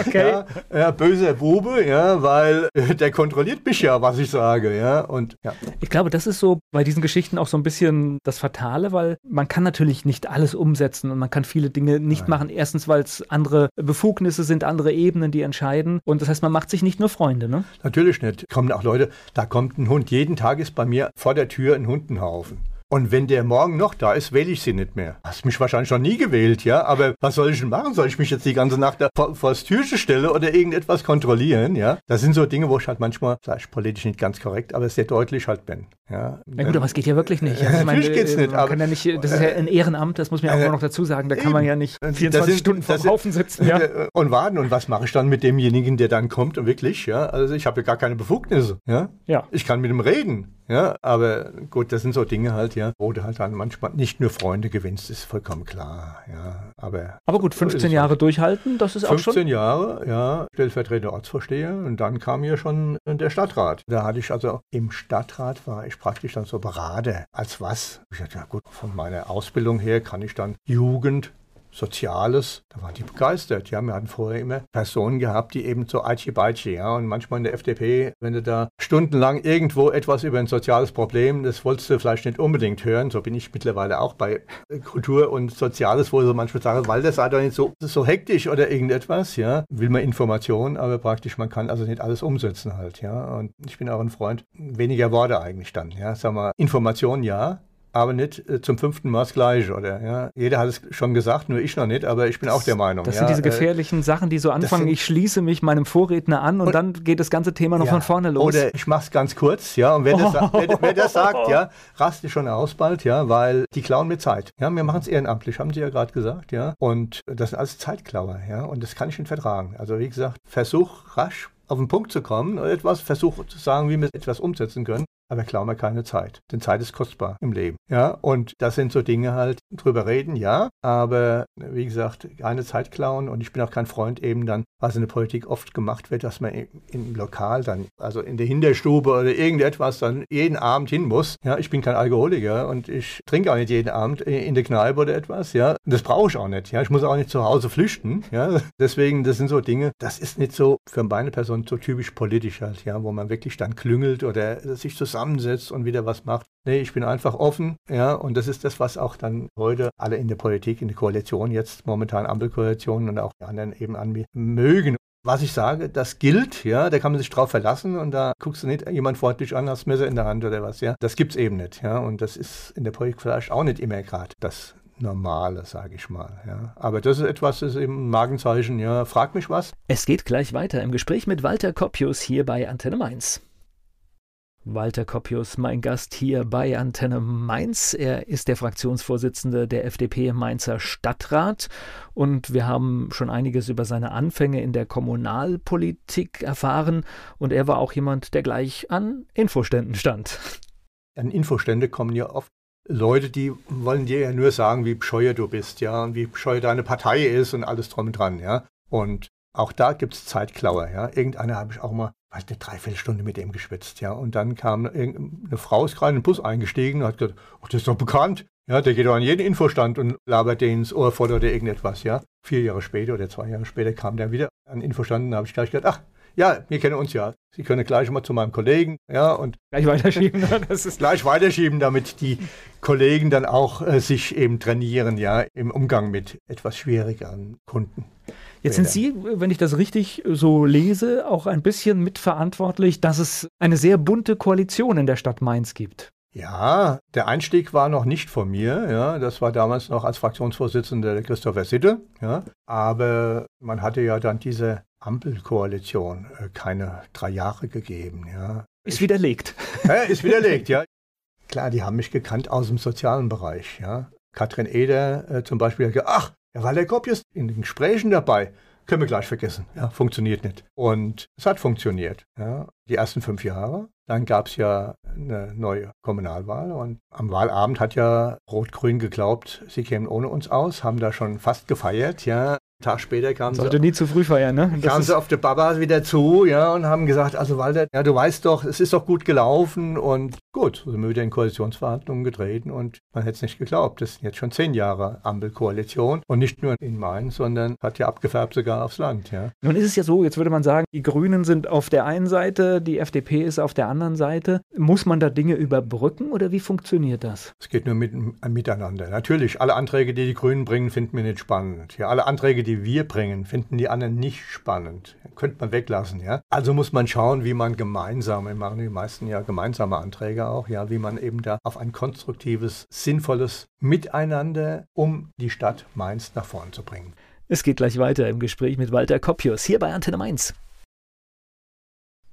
[SPEAKER 2] Okay.
[SPEAKER 3] ja, ja, böser Bube, ja, weil äh, der kontrolliert mich ja, was ich sage, ja, und ja.
[SPEAKER 2] Ich glaube, das ist so bei diesen Geschichten auch so ein bisschen das Fatale, weil man kann natürlich nicht alles umsetzen und man kann viele Dinge nicht
[SPEAKER 3] Nein.
[SPEAKER 2] machen. Erstens, weil es andere Befugnisse sind, andere Ebenen, die entscheiden. Und das heißt, man macht sich nicht nur Freunde, ne?
[SPEAKER 3] Natürlich nicht. Kommen auch Leute, da kommt ein Hund. Jeden Tag ist bei mir vor der Tür ein Hundenhaufen. Und wenn der morgen noch da ist, wähle ich sie nicht mehr. Hast mich wahrscheinlich noch nie gewählt, ja? Aber was soll ich denn machen? Soll ich mich jetzt die ganze Nacht da vor, vor das Türchen stellen oder irgendetwas kontrollieren, ja? Das sind so Dinge, wo ich halt manchmal, vielleicht politisch nicht ganz korrekt, aber sehr deutlich halt bin, ja?
[SPEAKER 2] Na gut, aber es geht ja wirklich nicht.
[SPEAKER 3] Ja, natürlich geht's
[SPEAKER 2] äh,
[SPEAKER 3] nicht, aber-
[SPEAKER 2] ja nicht, das ist ja ein Ehrenamt, das muss man ja auch
[SPEAKER 3] Äh,
[SPEAKER 2] noch dazu sagen. Da kann
[SPEAKER 3] eben.
[SPEAKER 2] man ja nicht
[SPEAKER 3] Das
[SPEAKER 2] 24
[SPEAKER 3] sind-
[SPEAKER 2] Stunden
[SPEAKER 3] sind-
[SPEAKER 2] Haufen sitzen. Ja. (laughs)
[SPEAKER 3] Und warten. Und was mache ich dann mit demjenigen, der dann kommt? Und wirklich, ja? Also ich habe ja gar keine Befugnisse, ja?
[SPEAKER 2] ja.
[SPEAKER 3] Ich kann mit ihm reden, ja, aber gut, das sind so Dinge halt, ja, wo du halt dann manchmal nicht nur Freunde gewinnst, ist vollkommen klar, ja, aber
[SPEAKER 2] Aber gut,
[SPEAKER 3] So ist
[SPEAKER 2] 15
[SPEAKER 3] es
[SPEAKER 2] Jahre
[SPEAKER 3] halt.
[SPEAKER 2] durchhalten, das ist auch
[SPEAKER 3] 15
[SPEAKER 2] schon.
[SPEAKER 3] Jahre, ja, stellvertretender Ortsvorsteher und dann kam hier schon der Stadtrat. Da hatte ich also, im Stadtrat war ich praktisch dann so Berater. Als was? Ich dachte, ja gut, von meiner Ausbildung her kann ich dann Jugend, Soziales, da waren die begeistert. Ja, wir hatten vorher immer Personen gehabt, die eben so aichi baichi, ja, und manchmal in der FDP, wenn du da stundenlang irgendwo etwas über ein soziales Problem, das wolltest du vielleicht nicht unbedingt hören. So bin ich mittlerweile auch bei Kultur und Soziales, wo so manchmal sagen, weil das sei doch nicht so, so hektisch oder irgendetwas, ja. Will man Informationen, aber praktisch, man kann also nicht alles umsetzen halt, ja. Und ich bin auch ein Freund, weniger Worte eigentlich dann, ja. Sag mal, Informationen ja, aber nicht äh, zum fünften Mal das Gleiche, oder? Ja? Jeder hat es schon gesagt, nur ich noch nicht, aber ich bin auch der Meinung.
[SPEAKER 2] Das
[SPEAKER 3] ja?
[SPEAKER 2] sind diese äh, gefährlichen äh, Sachen, die so anfangen, sind, ich schließe mich meinem Vorredner an und, und, dann geht das ganze Thema noch ja, von vorne los.
[SPEAKER 3] Oder ich mache es ganz kurz, ja, und wer, oh. das, wer, wer das sagt, ja, raste schon aus bald, ja, weil die klauen mir Zeit. Ja, wir machen es ehrenamtlich, haben Sie ja gerade gesagt, ja, und das sind alles Zeitklauer, ja, und das kann ich nicht vertragen. Also wie gesagt, versuch rasch auf den Punkt zu kommen oder etwas, versuch zu sagen, wie wir etwas umsetzen können aber klauen wir keine Zeit. Denn Zeit ist kostbar im Leben. Ja, und das sind so Dinge halt, drüber reden, ja, aber wie gesagt, keine Zeit klauen und ich bin auch kein Freund eben dann, was in der Politik oft gemacht wird, dass man im Lokal dann, also in der Hinterstube oder irgendetwas dann jeden Abend hin muss. Ja, ich bin kein Alkoholiker und ich trinke auch nicht jeden Abend in der Kneipe oder etwas, ja. Das brauche ich auch nicht, ja. Ich muss auch nicht zu Hause flüchten, ja. (laughs) Deswegen, das sind so Dinge, das ist nicht so für meine Person so typisch politisch halt, ja, wo man wirklich dann klüngelt oder sich zusammen zusammensetzt und wieder was macht. Nee, ich bin einfach offen, ja, und das ist das, was auch dann heute alle in der Politik, in der Koalition jetzt momentan Ampelkoalitionen und auch die anderen eben an mögen. Was ich sage, das gilt, ja, da kann man sich drauf verlassen und da guckst du nicht jemand freundlich an, hast Messer in der Hand oder was, ja. Das gibt's eben nicht, ja, und das ist in der Politik vielleicht auch nicht immer gerade das Normale, sage ich mal. Ja. Aber das ist etwas, das ist eben ein Magenzeichen, ja, frag mich was.
[SPEAKER 2] Es geht gleich weiter im Gespräch mit Walter Koppius hier bei Antenne Mainz. Walter Koppius, mein Gast hier bei Antenne Mainz. Er ist der Fraktionsvorsitzende der FDP Mainzer Stadtrat und wir haben schon einiges über seine Anfänge in der Kommunalpolitik erfahren und er war auch jemand, der gleich an Infoständen stand.
[SPEAKER 3] An Infostände kommen ja oft Leute, die wollen dir ja nur sagen, wie bescheuert du bist, ja, und wie bescheuert deine Partei ist und alles drum und dran, ja. Und auch da gibt es Zeitklauer, ja. Irgendeiner habe ich auch mal weiß eine Dreiviertelstunde mit dem geschwitzt, ja. Und dann kam eine Frau, ist gerade in den Bus eingestiegen und hat gesagt, ach, das ist doch bekannt. Ja, der geht doch an jeden Infostand und labert denen ins Ohr voll oder irgendetwas, ja. Vier Jahre später oder zwei Jahre später kam der wieder an den Infostand und da habe ich gleich gedacht, ach, ja, wir kennen uns ja. Sie können gleich mal zu meinem Kollegen, ja, und
[SPEAKER 2] gleich weiterschieben.
[SPEAKER 3] Ne? Das ist gleich weiterschieben, damit die Kollegen dann auch äh, sich eben trainieren, ja, im Umgang mit etwas schwierigeren Kunden.
[SPEAKER 2] Jetzt sind Sie, wenn ich das richtig so lese, auch ein bisschen mitverantwortlich, dass es eine sehr bunte Koalition in der Stadt Mainz gibt.
[SPEAKER 3] Ja, der Einstieg war noch nicht von mir. Ja, das war damals noch als Fraktionsvorsitzender der Christopher Sitte. Ja, aber man hatte ja dann diese Ampelkoalition äh, keine drei Jahre gegeben. Ja.
[SPEAKER 2] Ist widerlegt.
[SPEAKER 3] Ja, ist widerlegt, (laughs) ja. Klar, die haben mich gekannt aus dem sozialen Bereich. Ja. Katrin Eder äh, zum Beispiel hat gesagt, ach, ja, weil der Kopjes in den Gesprächen dabei. Können wir gleich vergessen. Ja, funktioniert nicht. Und es hat funktioniert. Ja, die ersten fünf Jahre. Dann gab es ja eine neue Kommunalwahl und am Wahlabend hat ja Rot-Grün geglaubt, sie kämen ohne uns aus, haben da schon fast gefeiert, ja. Tag später kamen
[SPEAKER 2] Sollte sie, nie zu früh feiern, ne?
[SPEAKER 3] Das kamen sie auf der Baba wieder zu, ja, und haben gesagt, also Walter, ja, du weißt doch, es ist doch gut gelaufen und gut, sind wir wieder in Koalitionsverhandlungen getreten und man hätte es nicht geglaubt. Das sind jetzt schon zehn Jahre Ampelkoalition und nicht nur in Mainz, sondern hat ja abgefärbt sogar aufs Land, ja.
[SPEAKER 2] Nun ist es ja so, jetzt würde man sagen, die Grünen sind auf der einen Seite, die FDP ist auf der anderen Seite. Muss man da Dinge überbrücken oder wie funktioniert das?
[SPEAKER 3] Es geht nur mit, miteinander. Natürlich, alle Anträge, die die Grünen bringen, finden wir nicht spannend. Ja, alle Anträge, die wir bringen, finden die anderen nicht spannend. Könnte man weglassen, ja. Also muss man schauen, wie man gemeinsam, wir machen die meisten ja gemeinsame Anträge auch, ja, wie man eben da auf ein konstruktives, sinnvolles Miteinander, um die Stadt Mainz nach vorn zu bringen.
[SPEAKER 2] Es geht gleich weiter im Gespräch mit Walter Koppius hier bei Antenne Mainz.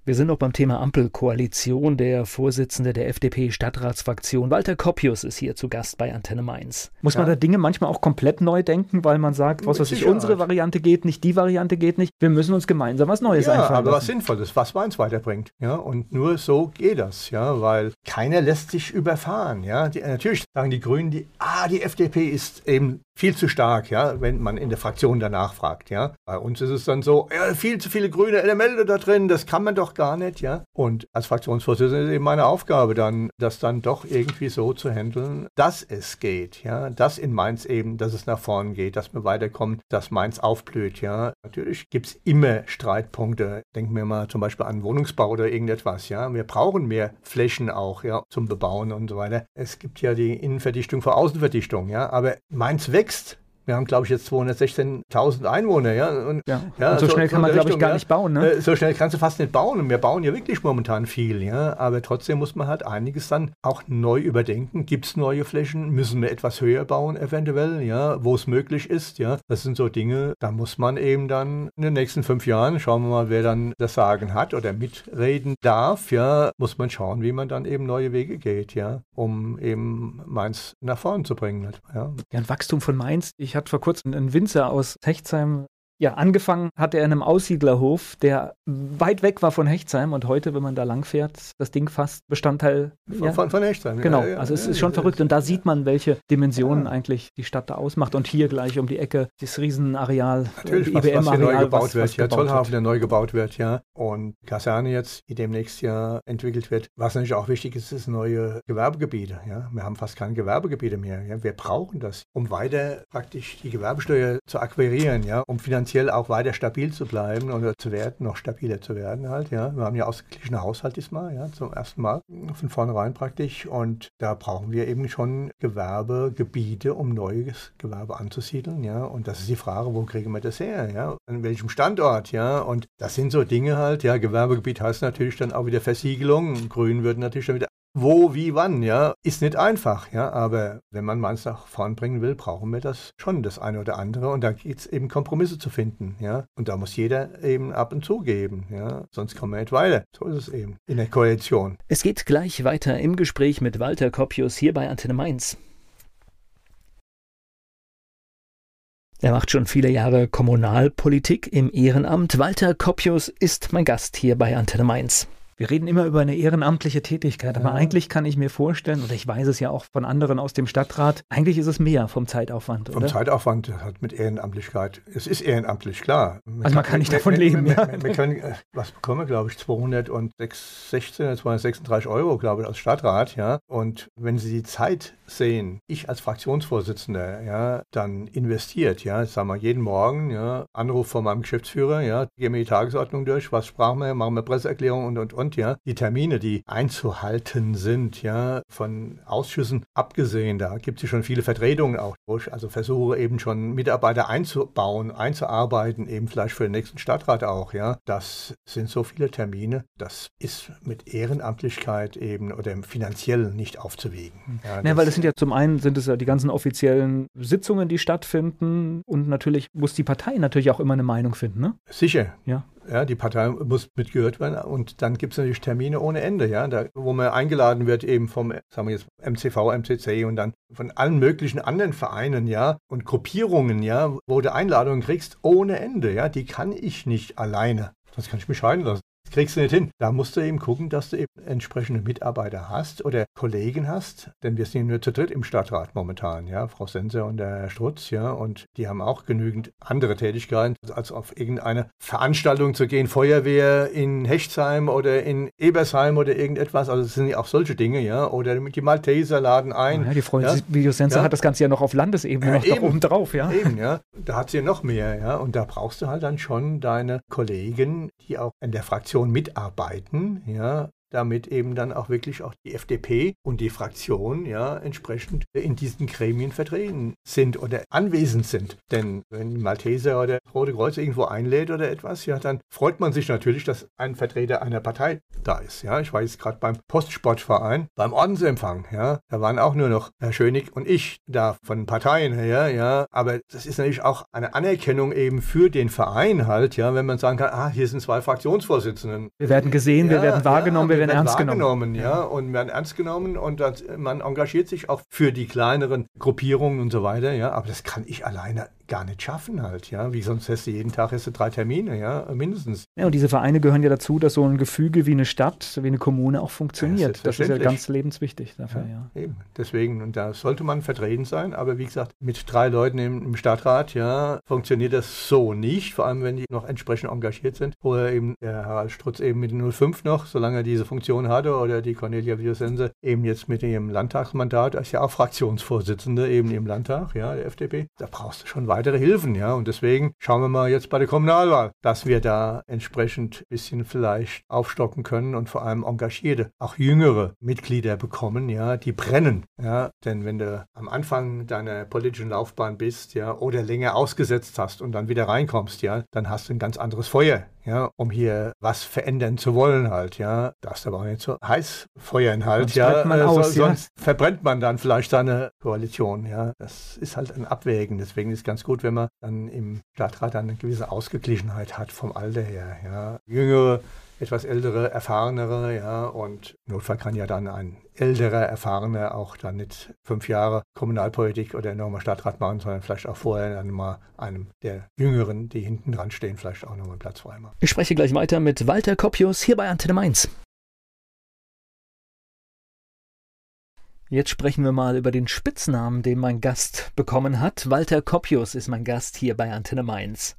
[SPEAKER 2] Wir sind noch beim Thema Ampelkoalition. Der Vorsitzende der FDP-Stadtratsfraktion, Walter Koppius, ist hier zu Gast bei Antenne Mainz. Muss ja. man da Dinge manchmal auch komplett neu denken, weil man sagt, was weiß ich, unsere Variante geht nicht, die Variante geht nicht. Wir müssen uns gemeinsam was Neues
[SPEAKER 3] ja,
[SPEAKER 2] einfallen
[SPEAKER 3] aber lassen. was Sinnvolles, was Mainz weiterbringt. Ja, und nur so geht das, ja, weil keiner lässt sich überfahren. Ja, die, natürlich sagen die Grünen, die die FDP ist eben viel zu stark, ja, wenn man in der Fraktion danach fragt, ja. Bei uns ist es dann so, ja, viel zu viele grüne Elemente da drin, das kann man doch gar nicht, ja. Und als Fraktionsvorsitzender ist eben meine Aufgabe dann, das dann doch irgendwie so zu handeln, dass es geht, ja, dass in Mainz eben, dass es nach vorn geht, dass man weiterkommt, dass Mainz aufblüht, ja. Natürlich gibt es immer Streitpunkte. Denken wir mal zum Beispiel an Wohnungsbau oder irgendetwas, ja. Wir brauchen mehr Flächen auch, ja, zum Bebauen und so weiter. Es gibt ja die Innenverdichtung vor Außenverdichtung, ja. Aber Mainz wächst wir haben, glaube ich, jetzt 216.000 Einwohner. Ja?
[SPEAKER 2] Und, ja. ja und so, so schnell kann man, glaube ich, gar ja. nicht bauen. Ne?
[SPEAKER 3] Äh, so schnell kannst du fast nicht bauen. Und wir bauen ja wirklich momentan viel. Ja? Aber trotzdem muss man halt einiges dann auch neu überdenken. Gibt es neue Flächen? Müssen wir etwas höher bauen eventuell? Ja? Wo es möglich ist. Ja? Das sind so Dinge, da muss man eben dann in den nächsten fünf Jahren, schauen wir mal, wer dann das Sagen hat oder mitreden darf, ja, muss man schauen, wie man dann eben neue Wege geht, ja, um eben Mainz nach vorne zu bringen.
[SPEAKER 2] Ja, ja ein Wachstum von Mainz, ich ich hatte vor kurzem einen Winzer aus Hechtsheim ja, angefangen hat er in einem Aussiedlerhof, der weit weg war von Hechtsheim und heute, wenn man da lang fährt, das Ding fast Bestandteil
[SPEAKER 3] von, ja, von, von Hechtsheim.
[SPEAKER 2] Genau, ja, ja, also es ist schon verrückt und da sieht man, welche Dimensionen eigentlich die Stadt da ausmacht und hier gleich um die Ecke das Riesenareal,
[SPEAKER 3] Natürlich, was, was hier neu gebaut was, wird, was ja, Zollhafen, der neu gebaut wird, ja, und Kaserne jetzt, die demnächst ja entwickelt wird. Was natürlich auch wichtig ist, ist neue Gewerbegebiete, ja. Wir haben fast keine Gewerbegebiete mehr, ja. Wir brauchen das, um weiter praktisch die Gewerbesteuer zu akquirieren, ja, um finanziell finanziell auch weiter stabil zu bleiben oder zu werden, noch stabiler zu werden halt, ja. Wir haben ja ausgeglichene Haushalt diesmal, ja, zum ersten Mal von vornherein praktisch und da brauchen wir eben schon Gewerbegebiete, um neues Gewerbe anzusiedeln, ja. Und das ist die Frage, wo kriegen wir das her, ja, an welchem Standort, ja. Und das sind so Dinge halt, ja, Gewerbegebiet heißt natürlich dann auch wieder Versiegelung. Grün würden natürlich dann wieder wo, wie, wann, ja, ist nicht einfach, ja, aber wenn man meins nach vorn bringen will, brauchen wir das schon, das eine oder andere und da geht es eben Kompromisse zu finden, ja, und da muss jeder eben ab und zu geben, ja, sonst kommen wir nicht weiter. So ist es eben in der Koalition.
[SPEAKER 2] Es geht gleich weiter im Gespräch mit Walter Koppius hier bei Antenne Mainz. Er macht schon viele Jahre Kommunalpolitik im Ehrenamt. Walter Koppius ist mein Gast hier bei Antenne Mainz. Wir reden immer über eine ehrenamtliche Tätigkeit, aber ja. eigentlich kann ich mir vorstellen, oder ich weiß es ja auch von anderen aus dem Stadtrat, eigentlich ist es mehr vom Zeitaufwand.
[SPEAKER 3] Vom oder? Zeitaufwand hat mit Ehrenamtlichkeit. Es ist ehrenamtlich, klar.
[SPEAKER 2] Man also man kann nicht davon wir, leben,
[SPEAKER 3] wir, ja. Wir, können, äh, was bekommen wir, glaube ich, 216, 236 Euro, glaube ich, als Stadtrat, ja. Und wenn Sie die Zeit sehen, ich als Fraktionsvorsitzender, ja, dann investiert, ja, sagen wir jeden Morgen, ja, Anruf von meinem Geschäftsführer, ja, gehen wir die Tagesordnung durch, was sprachen wir, machen wir Presseerklärung und, und, und und ja, die Termine, die einzuhalten sind, ja, von Ausschüssen abgesehen, da gibt es ja schon viele Vertretungen auch, wo ich also versuche eben schon Mitarbeiter einzubauen, einzuarbeiten, eben vielleicht für den nächsten Stadtrat auch, ja. Das sind so viele Termine, das ist mit Ehrenamtlichkeit eben oder finanziell nicht aufzuwiegen.
[SPEAKER 2] Ja, ja weil das sind ja zum einen sind es ja die ganzen offiziellen Sitzungen, die stattfinden und natürlich muss die Partei natürlich auch immer eine Meinung finden, ne?
[SPEAKER 3] Sicher. Ja. Ja, die Partei muss mitgehört werden und dann gibt es natürlich Termine ohne Ende, ja, da, wo man eingeladen wird eben vom, sagen wir jetzt, MCV, MCC und dann von allen möglichen anderen Vereinen, ja, und Gruppierungen, ja, wo du Einladungen kriegst ohne Ende, ja, die kann ich nicht alleine. Sonst kann ich mich scheiden lassen kriegst du nicht hin. Da musst du eben gucken, dass du eben entsprechende Mitarbeiter hast oder Kollegen hast, denn wir sind nur zu dritt im Stadtrat momentan, ja, Frau Senser und der Herr Strutz, ja, und die haben auch genügend andere Tätigkeiten, als auf irgendeine Veranstaltung zu gehen, Feuerwehr in Hechtsheim oder in Ebersheim oder irgendetwas, also es sind ja auch solche Dinge, ja, oder die Malteser laden ein.
[SPEAKER 2] Ja, die Frau ja. Senser ja. hat das Ganze ja noch auf Landesebene ja, noch eben, oben drauf, ja.
[SPEAKER 3] Eben, ja, da hat sie noch mehr, ja, und da brauchst du halt dann schon deine Kollegen, die auch in der Fraktion Fraktion mitarbeiten, ja, damit eben dann auch wirklich auch die FDP und die Fraktion ja entsprechend in diesen Gremien vertreten sind oder anwesend sind. Denn wenn Malteser oder Rote Kreuz irgendwo einlädt oder etwas, ja, dann freut man sich natürlich, dass ein Vertreter einer Partei da ist. Ja, ich war jetzt gerade beim Postsportverein, beim Ordensempfang, ja, da waren auch nur noch Herr Schönig und ich da von Parteien her, ja, aber das ist natürlich auch eine Anerkennung eben für den Verein halt, ja, wenn man sagen kann, ah, hier sind zwei Fraktionsvorsitzenden.
[SPEAKER 2] Wir werden gesehen, ja, wir werden wahrgenommen, ja, wir werden werden ernst
[SPEAKER 3] genommen. Ja, und werden ernst genommen und das, man engagiert sich auch für die kleineren Gruppierungen und so weiter. Ja, aber das kann ich alleine gar nicht schaffen halt, ja. Wie sonst hast du jeden Tag hast du drei Termine, ja, mindestens.
[SPEAKER 2] Ja, und diese Vereine gehören ja dazu, dass so ein Gefüge wie eine Stadt, wie eine Kommune auch funktioniert. Ja, das ist ja ganz lebenswichtig dafür, ja,
[SPEAKER 3] ja. Eben. Deswegen, und da sollte man vertreten sein, aber wie gesagt, mit drei Leuten im, im Stadtrat, ja, funktioniert das so nicht, vor allem wenn die noch entsprechend engagiert sind. Oder eben der Harald Strutz eben mit 05 noch, solange er diese Funktion hatte, oder die Cornelia Viosense eben jetzt mit ihrem Landtagsmandat, ist ja auch Fraktionsvorsitzende eben im Landtag, ja, der FDP. Da brauchst du schon weitere Hilfen, ja. Und deswegen schauen wir mal jetzt bei der Kommunalwahl, dass wir da entsprechend ein bisschen vielleicht aufstocken können und vor allem engagierte, auch jüngere Mitglieder bekommen, ja, die brennen, ja. Denn wenn du am Anfang deiner politischen Laufbahn bist, ja, oder länger ausgesetzt hast und dann wieder reinkommst, ja, dann hast du ein ganz anderes Feuer, ja, um hier was verändern zu wollen halt, ja. Darfst aber auch nicht so heiß feuern halt, sonst ja. Man äh, aus, so, ja. Sonst verbrennt man dann vielleicht seine Koalition, ja. Das ist halt ein Abwägen. Deswegen ist es ganz gut, wenn man dann im Stadtrat dann eine gewisse Ausgeglichenheit hat vom Alter her, ja. Jüngere etwas ältere, erfahrenere, ja, und Notfall kann ja dann ein älterer, erfahrener auch dann nicht fünf Jahre Kommunalpolitik oder nochmal Stadtrat machen, sondern vielleicht auch vorher dann mal einem der Jüngeren, die hinten dran stehen, vielleicht auch nochmal einen Platz frei machen.
[SPEAKER 2] Ich spreche gleich weiter mit Walter Kopius hier bei Antenne Mainz. Jetzt sprechen wir mal über den Spitznamen, den mein Gast bekommen hat. Walter Kopius ist mein Gast hier bei Antenne Mainz.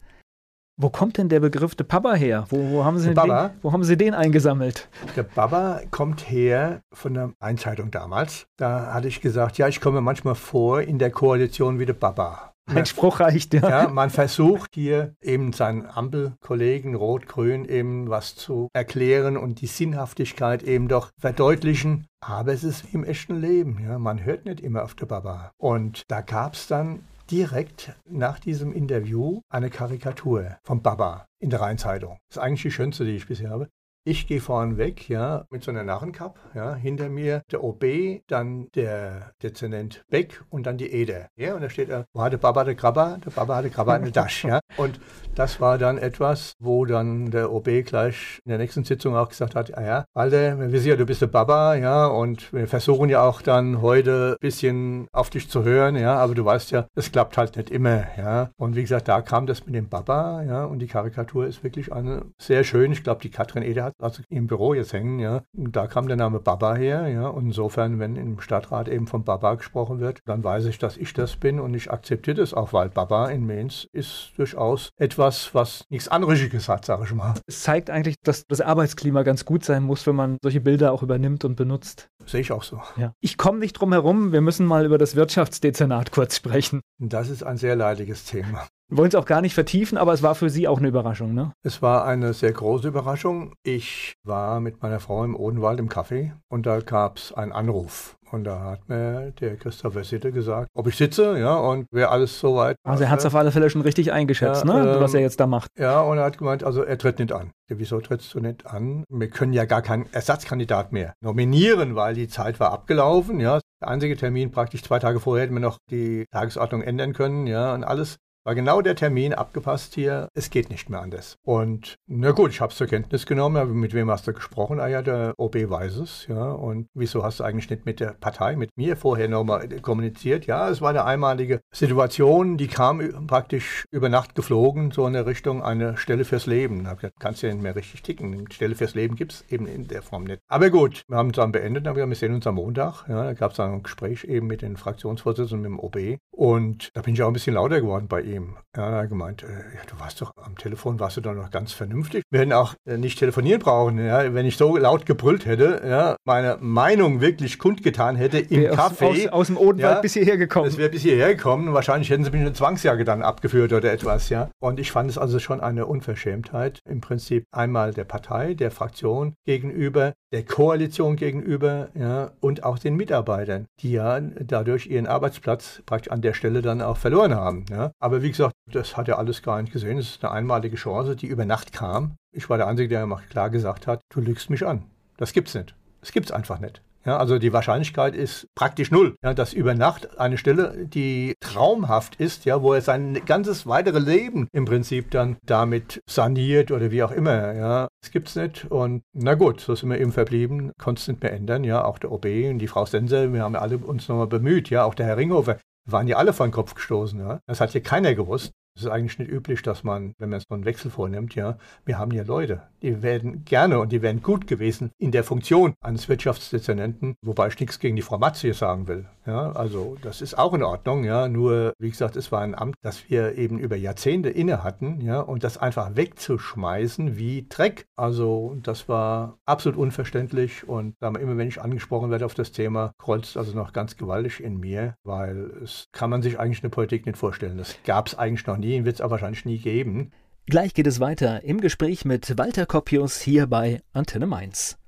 [SPEAKER 2] Wo kommt denn der Begriff de Papa her? Wo, wo, haben Sie den, wo haben Sie den eingesammelt?
[SPEAKER 3] Der Baba kommt her von der Einzeitung damals. Da hatte ich gesagt, ja, ich komme manchmal vor in der Koalition wie der Baba.
[SPEAKER 2] Ein Spruch reicht, ja.
[SPEAKER 3] ja. Man versucht hier eben seinen Ampelkollegen Rot-Grün eben was zu erklären und die Sinnhaftigkeit eben doch verdeutlichen. Aber es ist wie im echten Leben. Ja. Man hört nicht immer auf der Baba. Und da gab es dann direkt nach diesem Interview eine Karikatur vom Baba in der Rheinzeitung. Das ist eigentlich die schönste, die ich bisher habe. Ich gehe vorne weg, ja, mit so einer Narrenkapp, ja, hinter mir der OB, dann der Dezernent Beck und dann die Eder. Ja, und da steht er, wo hatte Baba der Krabber? Der Baba hatte Krabber eine Tasche, ja. Und das war dann etwas, wo dann der OB gleich in der nächsten Sitzung auch gesagt hat, ah ja, Walter, wir wissen ja, du bist der Baba, ja, und wir versuchen ja auch dann heute ein bisschen auf dich zu hören, ja, aber du weißt ja, es klappt halt nicht immer, ja. Und wie gesagt, da kam das mit dem Baba, ja, und die Karikatur ist wirklich eine sehr schön. Ich glaube, die Katrin Eder hat also im Büro jetzt hängen, ja. Da kam der Name Baba her, ja. Und insofern, wenn im Stadtrat eben von Baba gesprochen wird, dann weiß ich, dass ich das bin und ich akzeptiere das auch, weil Baba in Mainz ist durchaus etwas, was nichts Anrüchiges hat, sage ich mal.
[SPEAKER 2] Es zeigt eigentlich, dass das Arbeitsklima ganz gut sein muss, wenn man solche Bilder auch übernimmt und benutzt.
[SPEAKER 3] Sehe ich auch so.
[SPEAKER 2] Ja. Ich komme nicht drum herum, wir müssen mal über das Wirtschaftsdezernat kurz sprechen.
[SPEAKER 3] Das ist ein sehr leidiges Thema.
[SPEAKER 2] Wollen es auch gar nicht vertiefen, aber es war für Sie auch eine Überraschung, ne?
[SPEAKER 3] Es war eine sehr große Überraschung. Ich war mit meiner Frau im Odenwald im Café und da gab es einen Anruf. Und da hat mir der Christopher Sitte gesagt, ob ich sitze, ja, und wäre alles soweit.
[SPEAKER 2] Also er hat es auf alle Fälle schon richtig eingeschätzt, ja, ne, ähm, was er jetzt da macht.
[SPEAKER 3] Ja, und er hat gemeint, also er tritt nicht an. Ja, wieso trittst du nicht an? Wir können ja gar keinen Ersatzkandidat mehr nominieren, weil die Zeit war abgelaufen, ja. Der einzige Termin praktisch zwei Tage vorher hätten wir noch die Tagesordnung ändern können, ja, und alles war genau der Termin abgepasst hier. Es geht nicht mehr anders. Und na gut, ich habe es zur Kenntnis genommen. Mit wem hast du gesprochen? Ah ja, der OB weiß es. Ja. Und wieso hast du eigentlich nicht mit der Partei, mit mir vorher nochmal kommuniziert? Ja, es war eine einmalige Situation, die kam praktisch über Nacht geflogen, so in der Richtung eine Stelle fürs Leben. Da kannst du ja nicht mehr richtig ticken. Eine Stelle fürs Leben gibt es eben in der Form nicht. Aber gut, wir haben es dann beendet. Dann wir, wir sehen uns am Montag. Ja, da gab es dann ein Gespräch eben mit den Fraktionsvorsitzenden, mit dem OB. Und da bin ich auch ein bisschen lauter geworden bei ihm ihm. Ja, er hat gemeint, äh, ja, du warst doch am Telefon, warst du doch noch ganz vernünftig. Wir hätten auch äh, nicht telefonieren brauchen, ja, wenn ich so laut gebrüllt hätte, ja, meine Meinung wirklich kundgetan hätte im
[SPEAKER 2] Café. Aus, aus, aus, dem Odenwald ja, bis hierher gekommen.
[SPEAKER 3] Es wäre bis hierher gekommen. Wahrscheinlich hätten sie mich eine Zwangsjacke dann abgeführt oder etwas, ja. Und ich fand es also schon eine Unverschämtheit, im Prinzip einmal der Partei, der Fraktion gegenüber, der Koalition gegenüber, ja, und auch den Mitarbeitern, die ja dadurch ihren Arbeitsplatz praktisch an der Stelle dann auch verloren haben. Ja. Aber wie gesagt, das hat er alles gar nicht gesehen. Es ist eine einmalige Chance, die über Nacht kam. Ich war der Einzige, der klar gesagt hat, du lügst mich an. Das gibt's nicht. Das gibt's einfach nicht. Ja, also die Wahrscheinlichkeit ist praktisch null, ja, dass über Nacht eine Stelle, die traumhaft ist, ja, wo er sein ganzes weitere Leben im Prinzip dann damit saniert oder wie auch immer, ja, das gibt's nicht. Und na gut, so sind wir eben verblieben, konnte es nicht mehr ändern, ja, auch der OB und die Frau Sense, wir haben alle uns nochmal bemüht, ja, auch der Herr Ringhofer, waren ja alle vor den Kopf gestoßen. Ja? Das hat hier keiner gewusst. Es ist eigentlich nicht üblich, dass man, wenn man so einen Wechsel vornimmt, ja, wir haben ja Leute, die werden gerne und die wären gut gewesen in der Funktion eines Wirtschaftsdezernenten, wobei ich nichts gegen die Frau Matz hier sagen will. Ja, also das ist auch in Ordnung, ja, nur wie gesagt, es war ein Amt, das wir eben über Jahrzehnte inne hatten, ja, und das einfach wegzuschmeißen wie Dreck. Also das war absolut unverständlich und immer wenn ich angesprochen werde auf das Thema, kreuzt also noch ganz gewaltig in mir, weil es kann man sich eigentlich eine Politik nicht vorstellen. Das gab es eigentlich noch nie nie, wird es auch wahrscheinlich nie geben.
[SPEAKER 2] Gleich geht es weiter im Gespräch mit Walter Koppius hier bei Antenne Mainz.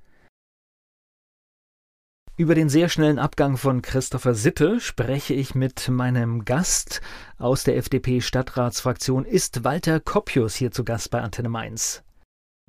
[SPEAKER 2] Über den sehr schnellen Abgang von Christopher Sitte spreche ich mit meinem Gast aus der FDP-Stadtratsfraktion. Ist Walter Koppius hier zu Gast bei Antenne Mainz?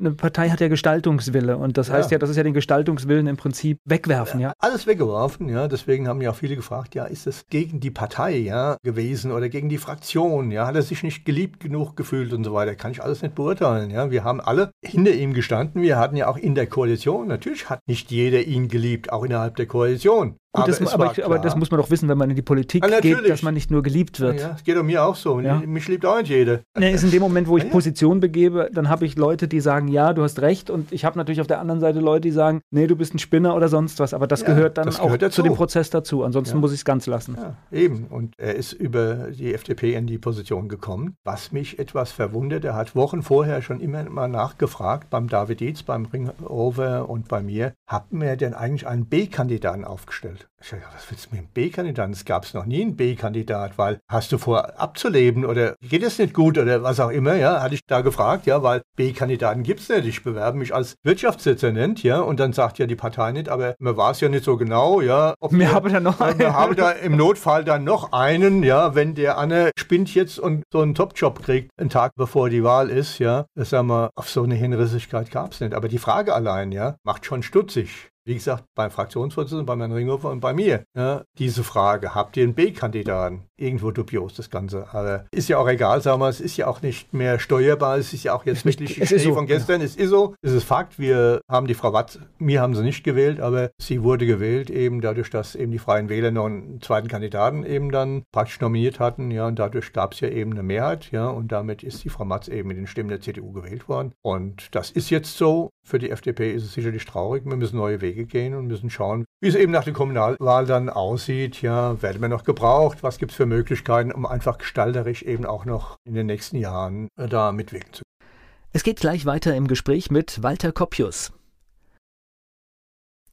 [SPEAKER 4] Eine Partei hat ja Gestaltungswille und das heißt ja, das ist ja den Gestaltungswillen im Prinzip wegwerfen, ja.
[SPEAKER 3] Alles weggeworfen, ja. Deswegen haben ja auch viele gefragt, ja, ist es gegen die Partei, ja, gewesen oder gegen die Fraktion, ja, hat er sich nicht geliebt genug gefühlt und so weiter. Kann ich alles nicht beurteilen, ja. Wir haben alle hinter ihm gestanden. Wir hatten ja auch in der Koalition, natürlich hat nicht jeder ihn geliebt, auch innerhalb der Koalition.
[SPEAKER 4] Gut, aber, das, aber, aber, das, muss man doch wissen, wenn man in die Politik ja, geht, dass man nicht nur geliebt wird.
[SPEAKER 3] Ja, es geht um mir auch so. Ja. Mich liebt auch nicht jeder.
[SPEAKER 4] Nee, ist in dem Moment, wo ich (laughs) Position begebe, dann habe ich Leute, die sagen, ja, du hast recht. Und ich habe natürlich auf der anderen Seite Leute, die sagen, nee, du bist ein Spinner oder sonst was. Aber das gehört dann das auch gehört zu dem Prozess dazu. Ansonsten muss ich es ganz lassen.
[SPEAKER 3] Eben. Und er ist über die FDP in die Position gekommen. Was mich etwas verwundert, er hat Wochen vorher schon immer mal nachgefragt, beim David Dietz, beim Ringover und bei mir, haben wir denn eigentlich einen B-Kandidaten aufgestellt? Ich sage, was willst du mit einem B-Kandidaten? Es gab es noch nie einen B-Kandidat, weil hast du vor abzuleben oder geht es nicht gut oder was auch immer, ja, hatte ich da gefragt, ja, weil B-Kandidaten gibt es nicht. Ich bewerbe mich als Wirtschaftsdezernent, ja, und dann sagt ja die Partei nicht, aber mir war es ja nicht so genau, ja.
[SPEAKER 4] Ob wir haben da noch
[SPEAKER 3] einen. Wir haben da im Notfall dann noch einen, ja, wenn der Anne spinnt jetzt und so einen Top-Job kriegt, einen Tag bevor die Wahl ist, ja. Das sagen wir, auf so eine Hinrissigkeit gab es nicht. Aber die Frage allein, ja, macht schon stutzig wie gesagt, beim Fraktionsvorsitzenden, bei Herrn Ringhofer und bei mir, ja, diese Frage, habt ihr einen B-Kandidaten? Irgendwo dubios das Ganze. Aber ist ja auch egal, sagen wir, es ist ja auch nicht mehr steuerbar, es ist ja auch jetzt wirklich Schnee so, von gestern, ja. es ist so, es ist Fakt, wir haben die Frau Watt, mir haben sie nicht gewählt, aber sie wurde gewählt eben dadurch, dass eben die Freien Wähler noch einen zweiten Kandidaten eben dann praktisch nominiert hatten, ja, und dadurch gab es ja eben eine Mehrheit, ja, und damit ist die Frau Matz eben mit den Stimmen der CDU gewählt worden. Und das ist jetzt so. Für die FDP ist es sicherlich traurig, wir müssen neue Wege Wege gehen und müssen schauen, wie es eben nach der Kommunalwahl dann aussieht. Ja, werden wir noch gebraucht? Was gibt es für Möglichkeiten, um einfach gestalterisch eben auch noch in den nächsten Jahren äh, da mitwirken zu können?
[SPEAKER 2] Es geht gleich weiter im Gespräch mit Walter Koppius.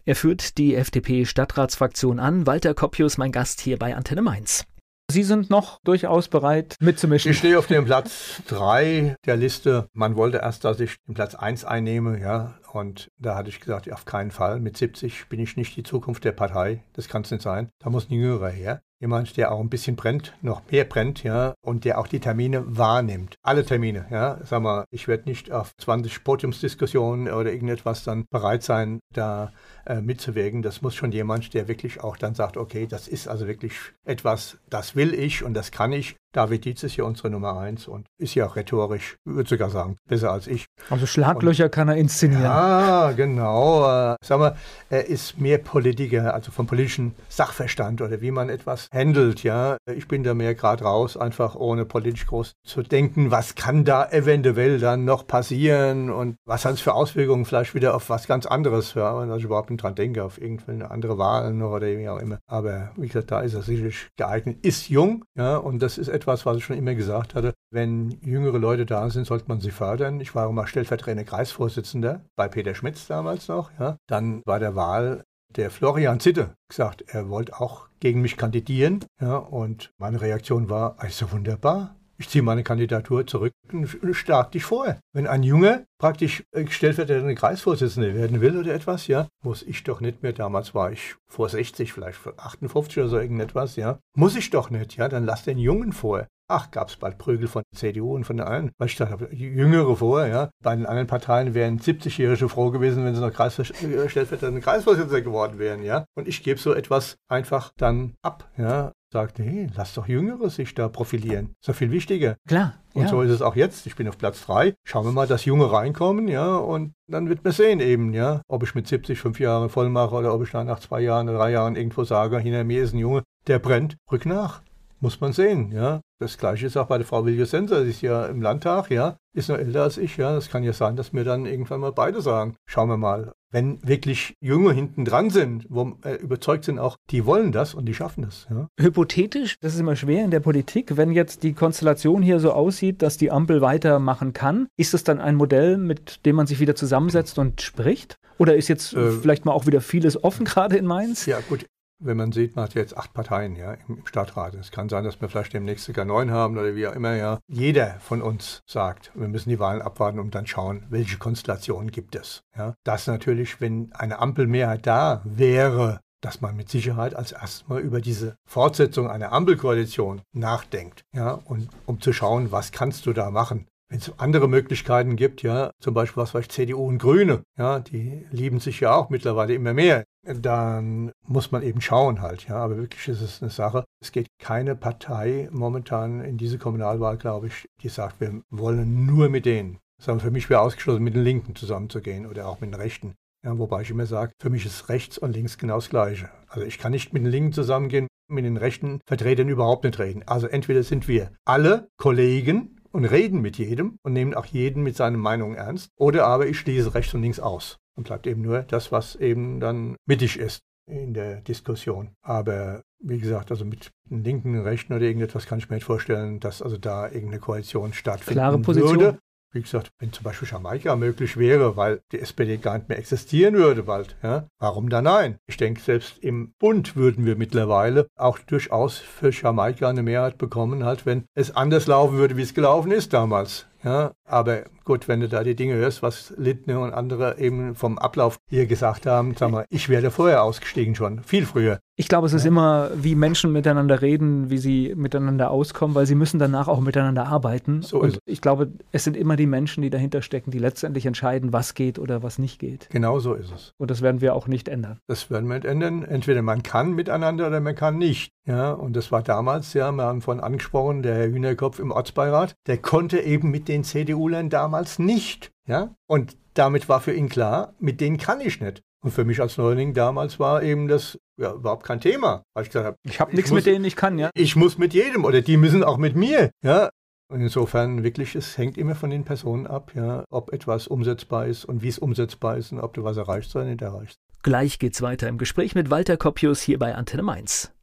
[SPEAKER 2] Er führt die FDP-Stadtratsfraktion an. Walter Koppius, mein Gast hier bei Antenne Mainz.
[SPEAKER 4] Sie sind noch durchaus bereit mitzumischen.
[SPEAKER 3] Ich stehe auf dem Platz 3 der Liste. Man wollte erst, dass ich den Platz 1 einnehme, ja. Und da hatte ich gesagt, auf keinen Fall. Mit 70 bin ich nicht die Zukunft der Partei. Das kann es nicht sein. Da muss ein Jüngerer her. Jemand, der auch ein bisschen brennt, noch mehr brennt, ja, und der auch die Termine wahrnimmt. Alle Termine, ja. Sag mal, ich werde nicht auf 20 Podiumsdiskussionen oder irgendetwas dann bereit sein, da äh, mitzuwirken. Das muss schon jemand, der wirklich auch dann sagt, okay, das ist also wirklich etwas, das will ich und das kann ich David Dietz ist ja unsere Nummer eins und ist ja auch rhetorisch, würde sogar sagen, besser als ich.
[SPEAKER 4] Also Schlaglöcher und, kann er inszenieren.
[SPEAKER 3] Ja, genau. Äh, sag mal, er ist mehr Politiker, also vom politischen Sachverstand oder wie man etwas handelt, ja. Ich bin da mehr gerade raus, einfach ohne politisch groß zu denken, was kann da eventuell dann noch passieren und was hat es für Auswirkungen vielleicht wieder auf was ganz anderes, ja, wenn ich überhaupt nicht dran denke, auf irgendwelche andere Wahlen oder wie auch immer. Aber wie gesagt, da ist er sicherlich geeignet, ist jung, ja, und das ist etwas, etwas, was ich schon immer gesagt hatte. Wenn jüngere Leute da sind, sollte man sie fördern. Ich war immer stellvertretender Kreisvorsitzender bei Peter Schmitz damals noch. Ja. Dann war der Wahl der Florian Zitte gesagt, er wollte auch gegen mich kandidieren. Ja, und meine Reaktion war, also wunderbar, ich ziehe meine Kandidatur zurück und schlag dich vor. Wenn ein Junge praktisch äh, stellvertretende Kreisvorsitzende werden will oder etwas, ja, muss ich doch nicht mehr, damals war ich vor 60, vielleicht vor 58 oder so irgendetwas, ja, muss ich doch nicht, ja, dann lass den Jungen vor. Ach, gab es bald Prügel von der CDU und von den anderen, weil ich dachte, Jüngere vor, ja. Bei den anderen Parteien wären 70-Jährige froh gewesen, wenn sie noch Kreis, äh, stellvertretende Kreisvorsitzende geworden wären, ja. Und ich gebe so etwas einfach dann ab, ja sagt, hey, lass doch Jüngere sich da profilieren. Ist doch viel wichtiger.
[SPEAKER 4] Klar.
[SPEAKER 3] Und ja. so ist es auch jetzt. Ich bin auf Platz 3. Schauen wir mal, dass Junge reinkommen, ja, und dann wird man sehen eben, ja, ob ich mit 70 fünf Jahre voll mache oder ob ich dann nach zwei Jahren oder drei Jahren irgendwo sage, hinter mir ist ein Junge, der brennt, rück nach. Muss man sehen, ja. Das gleiche ist auch bei der Frau Wilge-Senser, sie ist ja im Landtag, ja, ist noch älter als ich, ja. Das kann ja sein, dass mir dann irgendwann mal beide sagen, schauen wir mal. Wenn wirklich Junge hinten dran sind, wo äh, überzeugt sind auch, die wollen das und die schaffen das. Ja.
[SPEAKER 4] Hypothetisch, das ist immer schwer in der Politik, wenn jetzt die Konstellation hier so aussieht, dass die Ampel weitermachen kann, ist das dann ein Modell, mit dem man sich wieder zusammensetzt und spricht? Oder ist jetzt äh, vielleicht mal auch wieder vieles offen gerade in Mainz?
[SPEAKER 3] Ja, gut, wenn man sieht, man hat jetzt acht Parteien ja, im Stadtrat. Es kann sein, dass wir vielleicht demnächst sogar neun haben oder wie auch immer. Ja. Jeder von uns sagt, wir müssen die Wahlen abwarten und dann schauen, welche Konstellationen gibt es. Ja. Das natürlich, wenn eine Ampelmehrheit da wäre, dass man mit Sicherheit als erstes mal über diese Fortsetzung einer Ampelkoalition nachdenkt. Ja, und um zu schauen, was kannst du da machen. Wenn es andere Möglichkeiten gibt, ja, zum Beispiel was weiß CDU und Grüne, ja, die lieben sich ja auch mittlerweile immer mehr, dann muss man eben schauen halt, ja. Aber wirklich ist es eine Sache. Es geht keine Partei momentan in diese Kommunalwahl, glaube ich, die sagt, wir wollen nur mit denen. Sondern für mich wäre ausgeschlossen, mit den Linken zusammenzugehen oder auch mit den Rechten. Ja, wobei ich immer sage, für mich ist rechts und links genau das Gleiche. Also ich kann nicht mit den Linken zusammengehen, mit den rechten Vertretern überhaupt nicht reden. Also entweder sind wir alle Kollegen und reden mit jedem und nehmen auch jeden mit seinen Meinungen ernst. Oder aber ich schließe rechts und links aus und bleibt eben nur das, was eben dann mittig ist in der Diskussion. Aber wie gesagt, also mit den linken, rechten oder irgendetwas kann ich mir nicht vorstellen, dass also da irgendeine Koalition stattfinden Klare Position. würde. Wie gesagt, wenn zum Beispiel Jamaika möglich wäre, weil die SPD gar nicht mehr existieren würde bald, ja, warum dann nein? Ich denke, selbst im Bund würden wir mittlerweile auch durchaus für Jamaika eine Mehrheit bekommen, halt, wenn es anders laufen würde, wie es gelaufen ist damals. Ja, aber gut, wenn du da die Dinge hörst, was Lindner und andere eben vom Ablauf hier gesagt haben, sag mal, ich wäre vorher ausgestiegen schon, viel früher.
[SPEAKER 4] Ich glaube, es ist immer, wie Menschen miteinander reden, wie sie miteinander auskommen, weil sie müssen danach auch miteinander arbeiten. So und ich glaube, es sind immer die Menschen, die dahinter stecken, die letztendlich entscheiden, was geht oder was nicht geht.
[SPEAKER 3] Genau so ist es.
[SPEAKER 4] Und das werden wir auch nicht ändern.
[SPEAKER 3] Das werden wir nicht ändern. Entweder man kann miteinander oder man kann nicht. Ja, und das war damals, ja, wir haben vorhin angesprochen, der Herr Hühnerkopf im Ortsbeirat, der konnte eben mit den CDU-Lern damals nicht. Ja, und damit war für ihn klar, mit denen kann ich nicht. Und für mich als Neuling damals war eben das ja, überhaupt kein Thema.
[SPEAKER 4] Weil ich gesagt habe, ich habe nichts mit denen ich kann, ja.
[SPEAKER 3] Ich muss mit jedem oder die müssen auch mit mir, ja. Und insofern wirklich, es hängt immer von den Personen ab, ja, ob etwas umsetzbar ist und wie es umsetzbar ist und ob du was erreichst oder nicht erreichst.
[SPEAKER 2] Gleich geht's weiter im Gespräch mit Walter Koppius hier bei Antenne Mainz.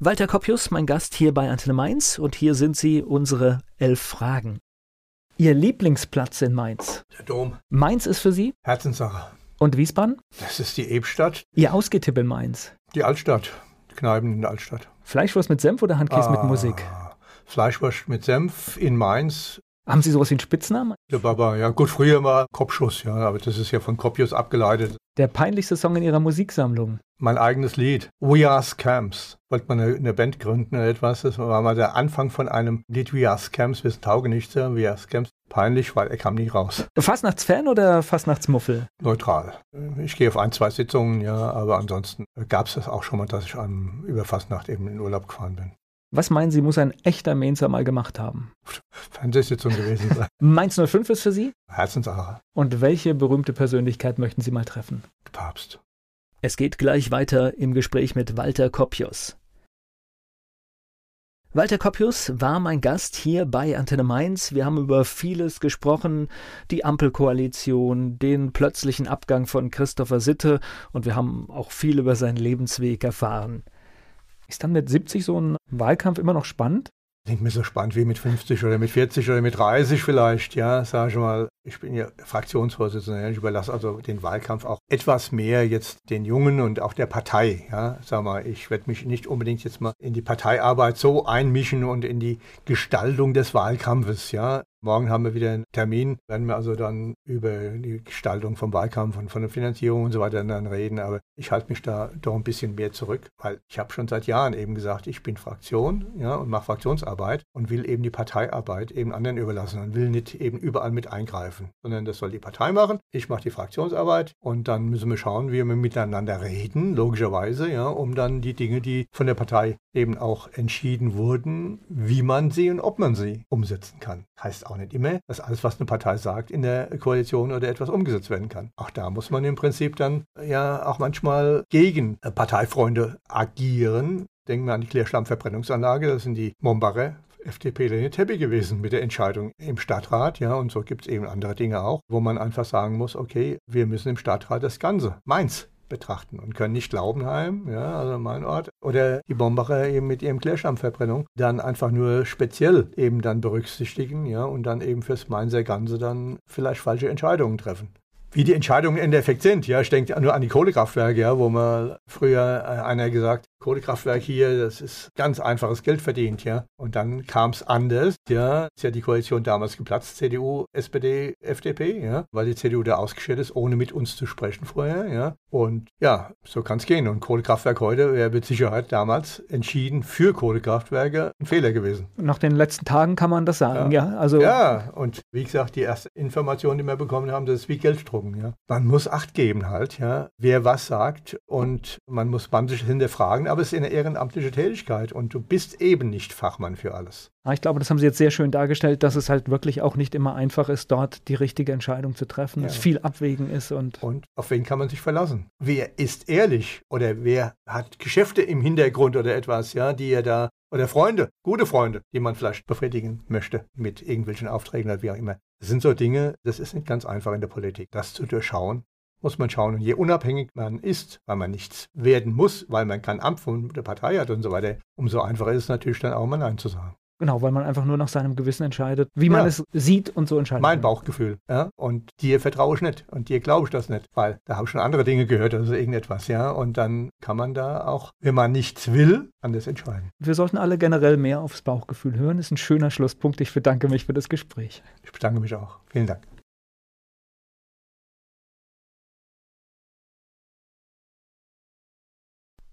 [SPEAKER 2] Walter Koppius, mein Gast hier bei Antenne Mainz und hier sind sie, unsere elf Fragen. Ihr Lieblingsplatz in Mainz?
[SPEAKER 3] Der Dom.
[SPEAKER 4] Mainz ist für Sie?
[SPEAKER 3] Herzenssache.
[SPEAKER 4] Und Wiesbaden?
[SPEAKER 3] Das ist die Ebstadt.
[SPEAKER 4] Ihr Ausgetipp in Mainz?
[SPEAKER 3] Die Altstadt. Die Kneipen in der Altstadt.
[SPEAKER 4] Fleischwurst mit Senf oder Handkäse ah, mit Musik?
[SPEAKER 3] Fleischwurst mit Senf in Mainz.
[SPEAKER 4] Haben Sie sowas wie einen Spitznamen?
[SPEAKER 3] Der Baba, ja gut, früher war Kopfschuss, ja, aber das ist ja von Koppius abgeleitet.
[SPEAKER 4] Der peinlichste Song in Ihrer Musiksammlung?
[SPEAKER 3] Mein eigenes Lied, We Are Scams. Wollte man eine, eine, Band gründen oder etwas, das war mal der Anfang von einem Lied We Are Scams, wir sind Taugenichtse, We Are Scams. Peinlich, weil er kam nie raus.
[SPEAKER 4] Fastnachtsfan oder Fastnachtsmuffel?
[SPEAKER 3] Neutral. Ich gehe auf ein, zwei Sitzungen, ja, aber ansonsten gab es das auch schon mal, dass ich an, über Fastnacht eben in Urlaub gefahren bin.
[SPEAKER 4] Was meinen Sie, muss ein echter Mainzer mal gemacht haben?
[SPEAKER 3] Fernsehsitzung gewesen sein. (laughs)
[SPEAKER 4] Mainz 05 ist für Sie?
[SPEAKER 3] Herzenssache.
[SPEAKER 4] Und welche berühmte Persönlichkeit möchten Sie mal treffen?
[SPEAKER 3] Papst.
[SPEAKER 2] Es geht gleich weiter im Gespräch mit Walter Koppius. Walter Koppius war mein Gast hier bei Antenne Mainz. Wir haben über vieles gesprochen, die Ampelkoalition, den plötzlichen Abgang von Christopher Sitte und wir haben auch viel über seinen Lebensweg erfahren.
[SPEAKER 4] Ist dann mit 70 so ein Wahlkampf immer noch spannend?
[SPEAKER 3] Nicht mehr so spannend wie mit 50 oder mit 40 oder mit 30 vielleicht, ja, sag ich mal. Ich bin ja Fraktionsvorsitzender. Ich überlasse also den Wahlkampf auch etwas mehr jetzt den Jungen und auch der Partei. Ja, sag mal, ich werde mich nicht unbedingt jetzt mal in die Parteiarbeit so einmischen und in die Gestaltung des Wahlkampfes. Ja, Morgen haben wir wieder einen Termin, werden wir also dann über die Gestaltung vom Wahlkampf und von der Finanzierung und so weiter dann reden. Aber ich halte mich da doch ein bisschen mehr zurück, weil ich habe schon seit Jahren eben gesagt, ich bin Fraktion ja, und mache Fraktionsarbeit und will eben die Parteiarbeit eben anderen überlassen und will nicht eben überall mit eingreifen, sondern das soll die Partei machen. Ich mache die Fraktionsarbeit und dann müssen wir schauen, wie wir miteinander reden, logischerweise, ja, um dann die Dinge, die von der Partei eben auch entschieden wurden, wie man sie und ob man sie umsetzen kann. Heißt auch nicht immer, dass alles, was eine Partei sagt, in der Koalition oder etwas umgesetzt werden kann. Auch da muss man im Prinzip dann ja auch manchmal gegen Parteifreunde agieren. Denken wir an die Klärschlammverbrennungsanlage, das sind die Mombacher FDP Lene Teppi gewesen mit der Entscheidung im Stadtrat, ja, und so gibt es eben andere Dinge auch, wo man einfach sagen muss, okay, wir müssen im Stadtrat das Ganze, Mainz, betrachten und können nicht Glaubenheim, ja, also mein Ort, oder die Bombacher eben mit ihrem Klärschlammverbrennung dann einfach nur speziell eben dann berücksichtigen, ja, und dann eben fürs Mainzer Ganze dann vielleicht falsche Entscheidungen treffen wie die Entscheidungen im Endeffekt sind. Ja, ich denke nur an die Kohlekraftwerke, ja, wo mal früher äh, einer gesagt, Kohlekraftwerk hier, das ist ganz einfaches Geld verdient, ja. Und dann kam es anders, ja. Ist ja die Koalition damals geplatzt, CDU, SPD, FDP, ja, weil die CDU da ausgeschert ist, ohne mit uns zu sprechen vorher, ja. Und ja, so kann es gehen. Und Kohlekraftwerk heute wäre mit Sicherheit damals entschieden für Kohlekraftwerke ein Fehler gewesen.
[SPEAKER 4] Nach den letzten Tagen kann man das sagen, ja.
[SPEAKER 3] ja.
[SPEAKER 4] Also
[SPEAKER 3] ja, und wie gesagt, die erste Information, die wir bekommen haben, das ist wie Gelddrucken, ja. Man muss Acht geben halt, ja, wer was sagt und man muss man sich hinterfragen, aber es ist eine ehrenamtliche Tätigkeit und du bist eben nicht Fachmann für alles.
[SPEAKER 4] Ich glaube, das haben Sie jetzt sehr schön dargestellt, dass es halt wirklich auch nicht immer einfach ist, dort die richtige Entscheidung zu treffen, ja. dass viel Abwägen ist und.
[SPEAKER 3] Und auf wen kann man sich verlassen? Wer ist ehrlich oder wer hat Geschäfte im Hintergrund oder etwas, ja, die er da oder Freunde, gute Freunde, die man vielleicht befriedigen möchte mit irgendwelchen Aufträgen oder wie auch immer. Das sind so Dinge, das ist nicht ganz einfach in der Politik, das zu durchschauen muss man schauen. Und je unabhängig man ist, weil man nichts werden muss, weil man kein Amt von der Partei hat und so weiter, umso einfacher ist es natürlich dann auch mal Nein zu sagen.
[SPEAKER 4] Genau, weil man einfach nur nach seinem Gewissen entscheidet, wie man ja. es sieht und so entscheidet.
[SPEAKER 3] Mein Bauchgefühl. Ja? Und dir vertraue ich nicht. Und dir glaube ich das nicht. Weil da habe ich schon andere Dinge gehört, also irgendetwas, ja. Und dann kann man da auch, wenn man nichts will, anders entscheiden.
[SPEAKER 4] Wir sollten alle generell mehr aufs Bauchgefühl hören. Das ist ein schöner Schlusspunkt. Ich bedanke mich für das Gespräch.
[SPEAKER 3] Ich bedanke mich auch. Vielen Dank.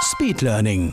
[SPEAKER 1] Speed Learning.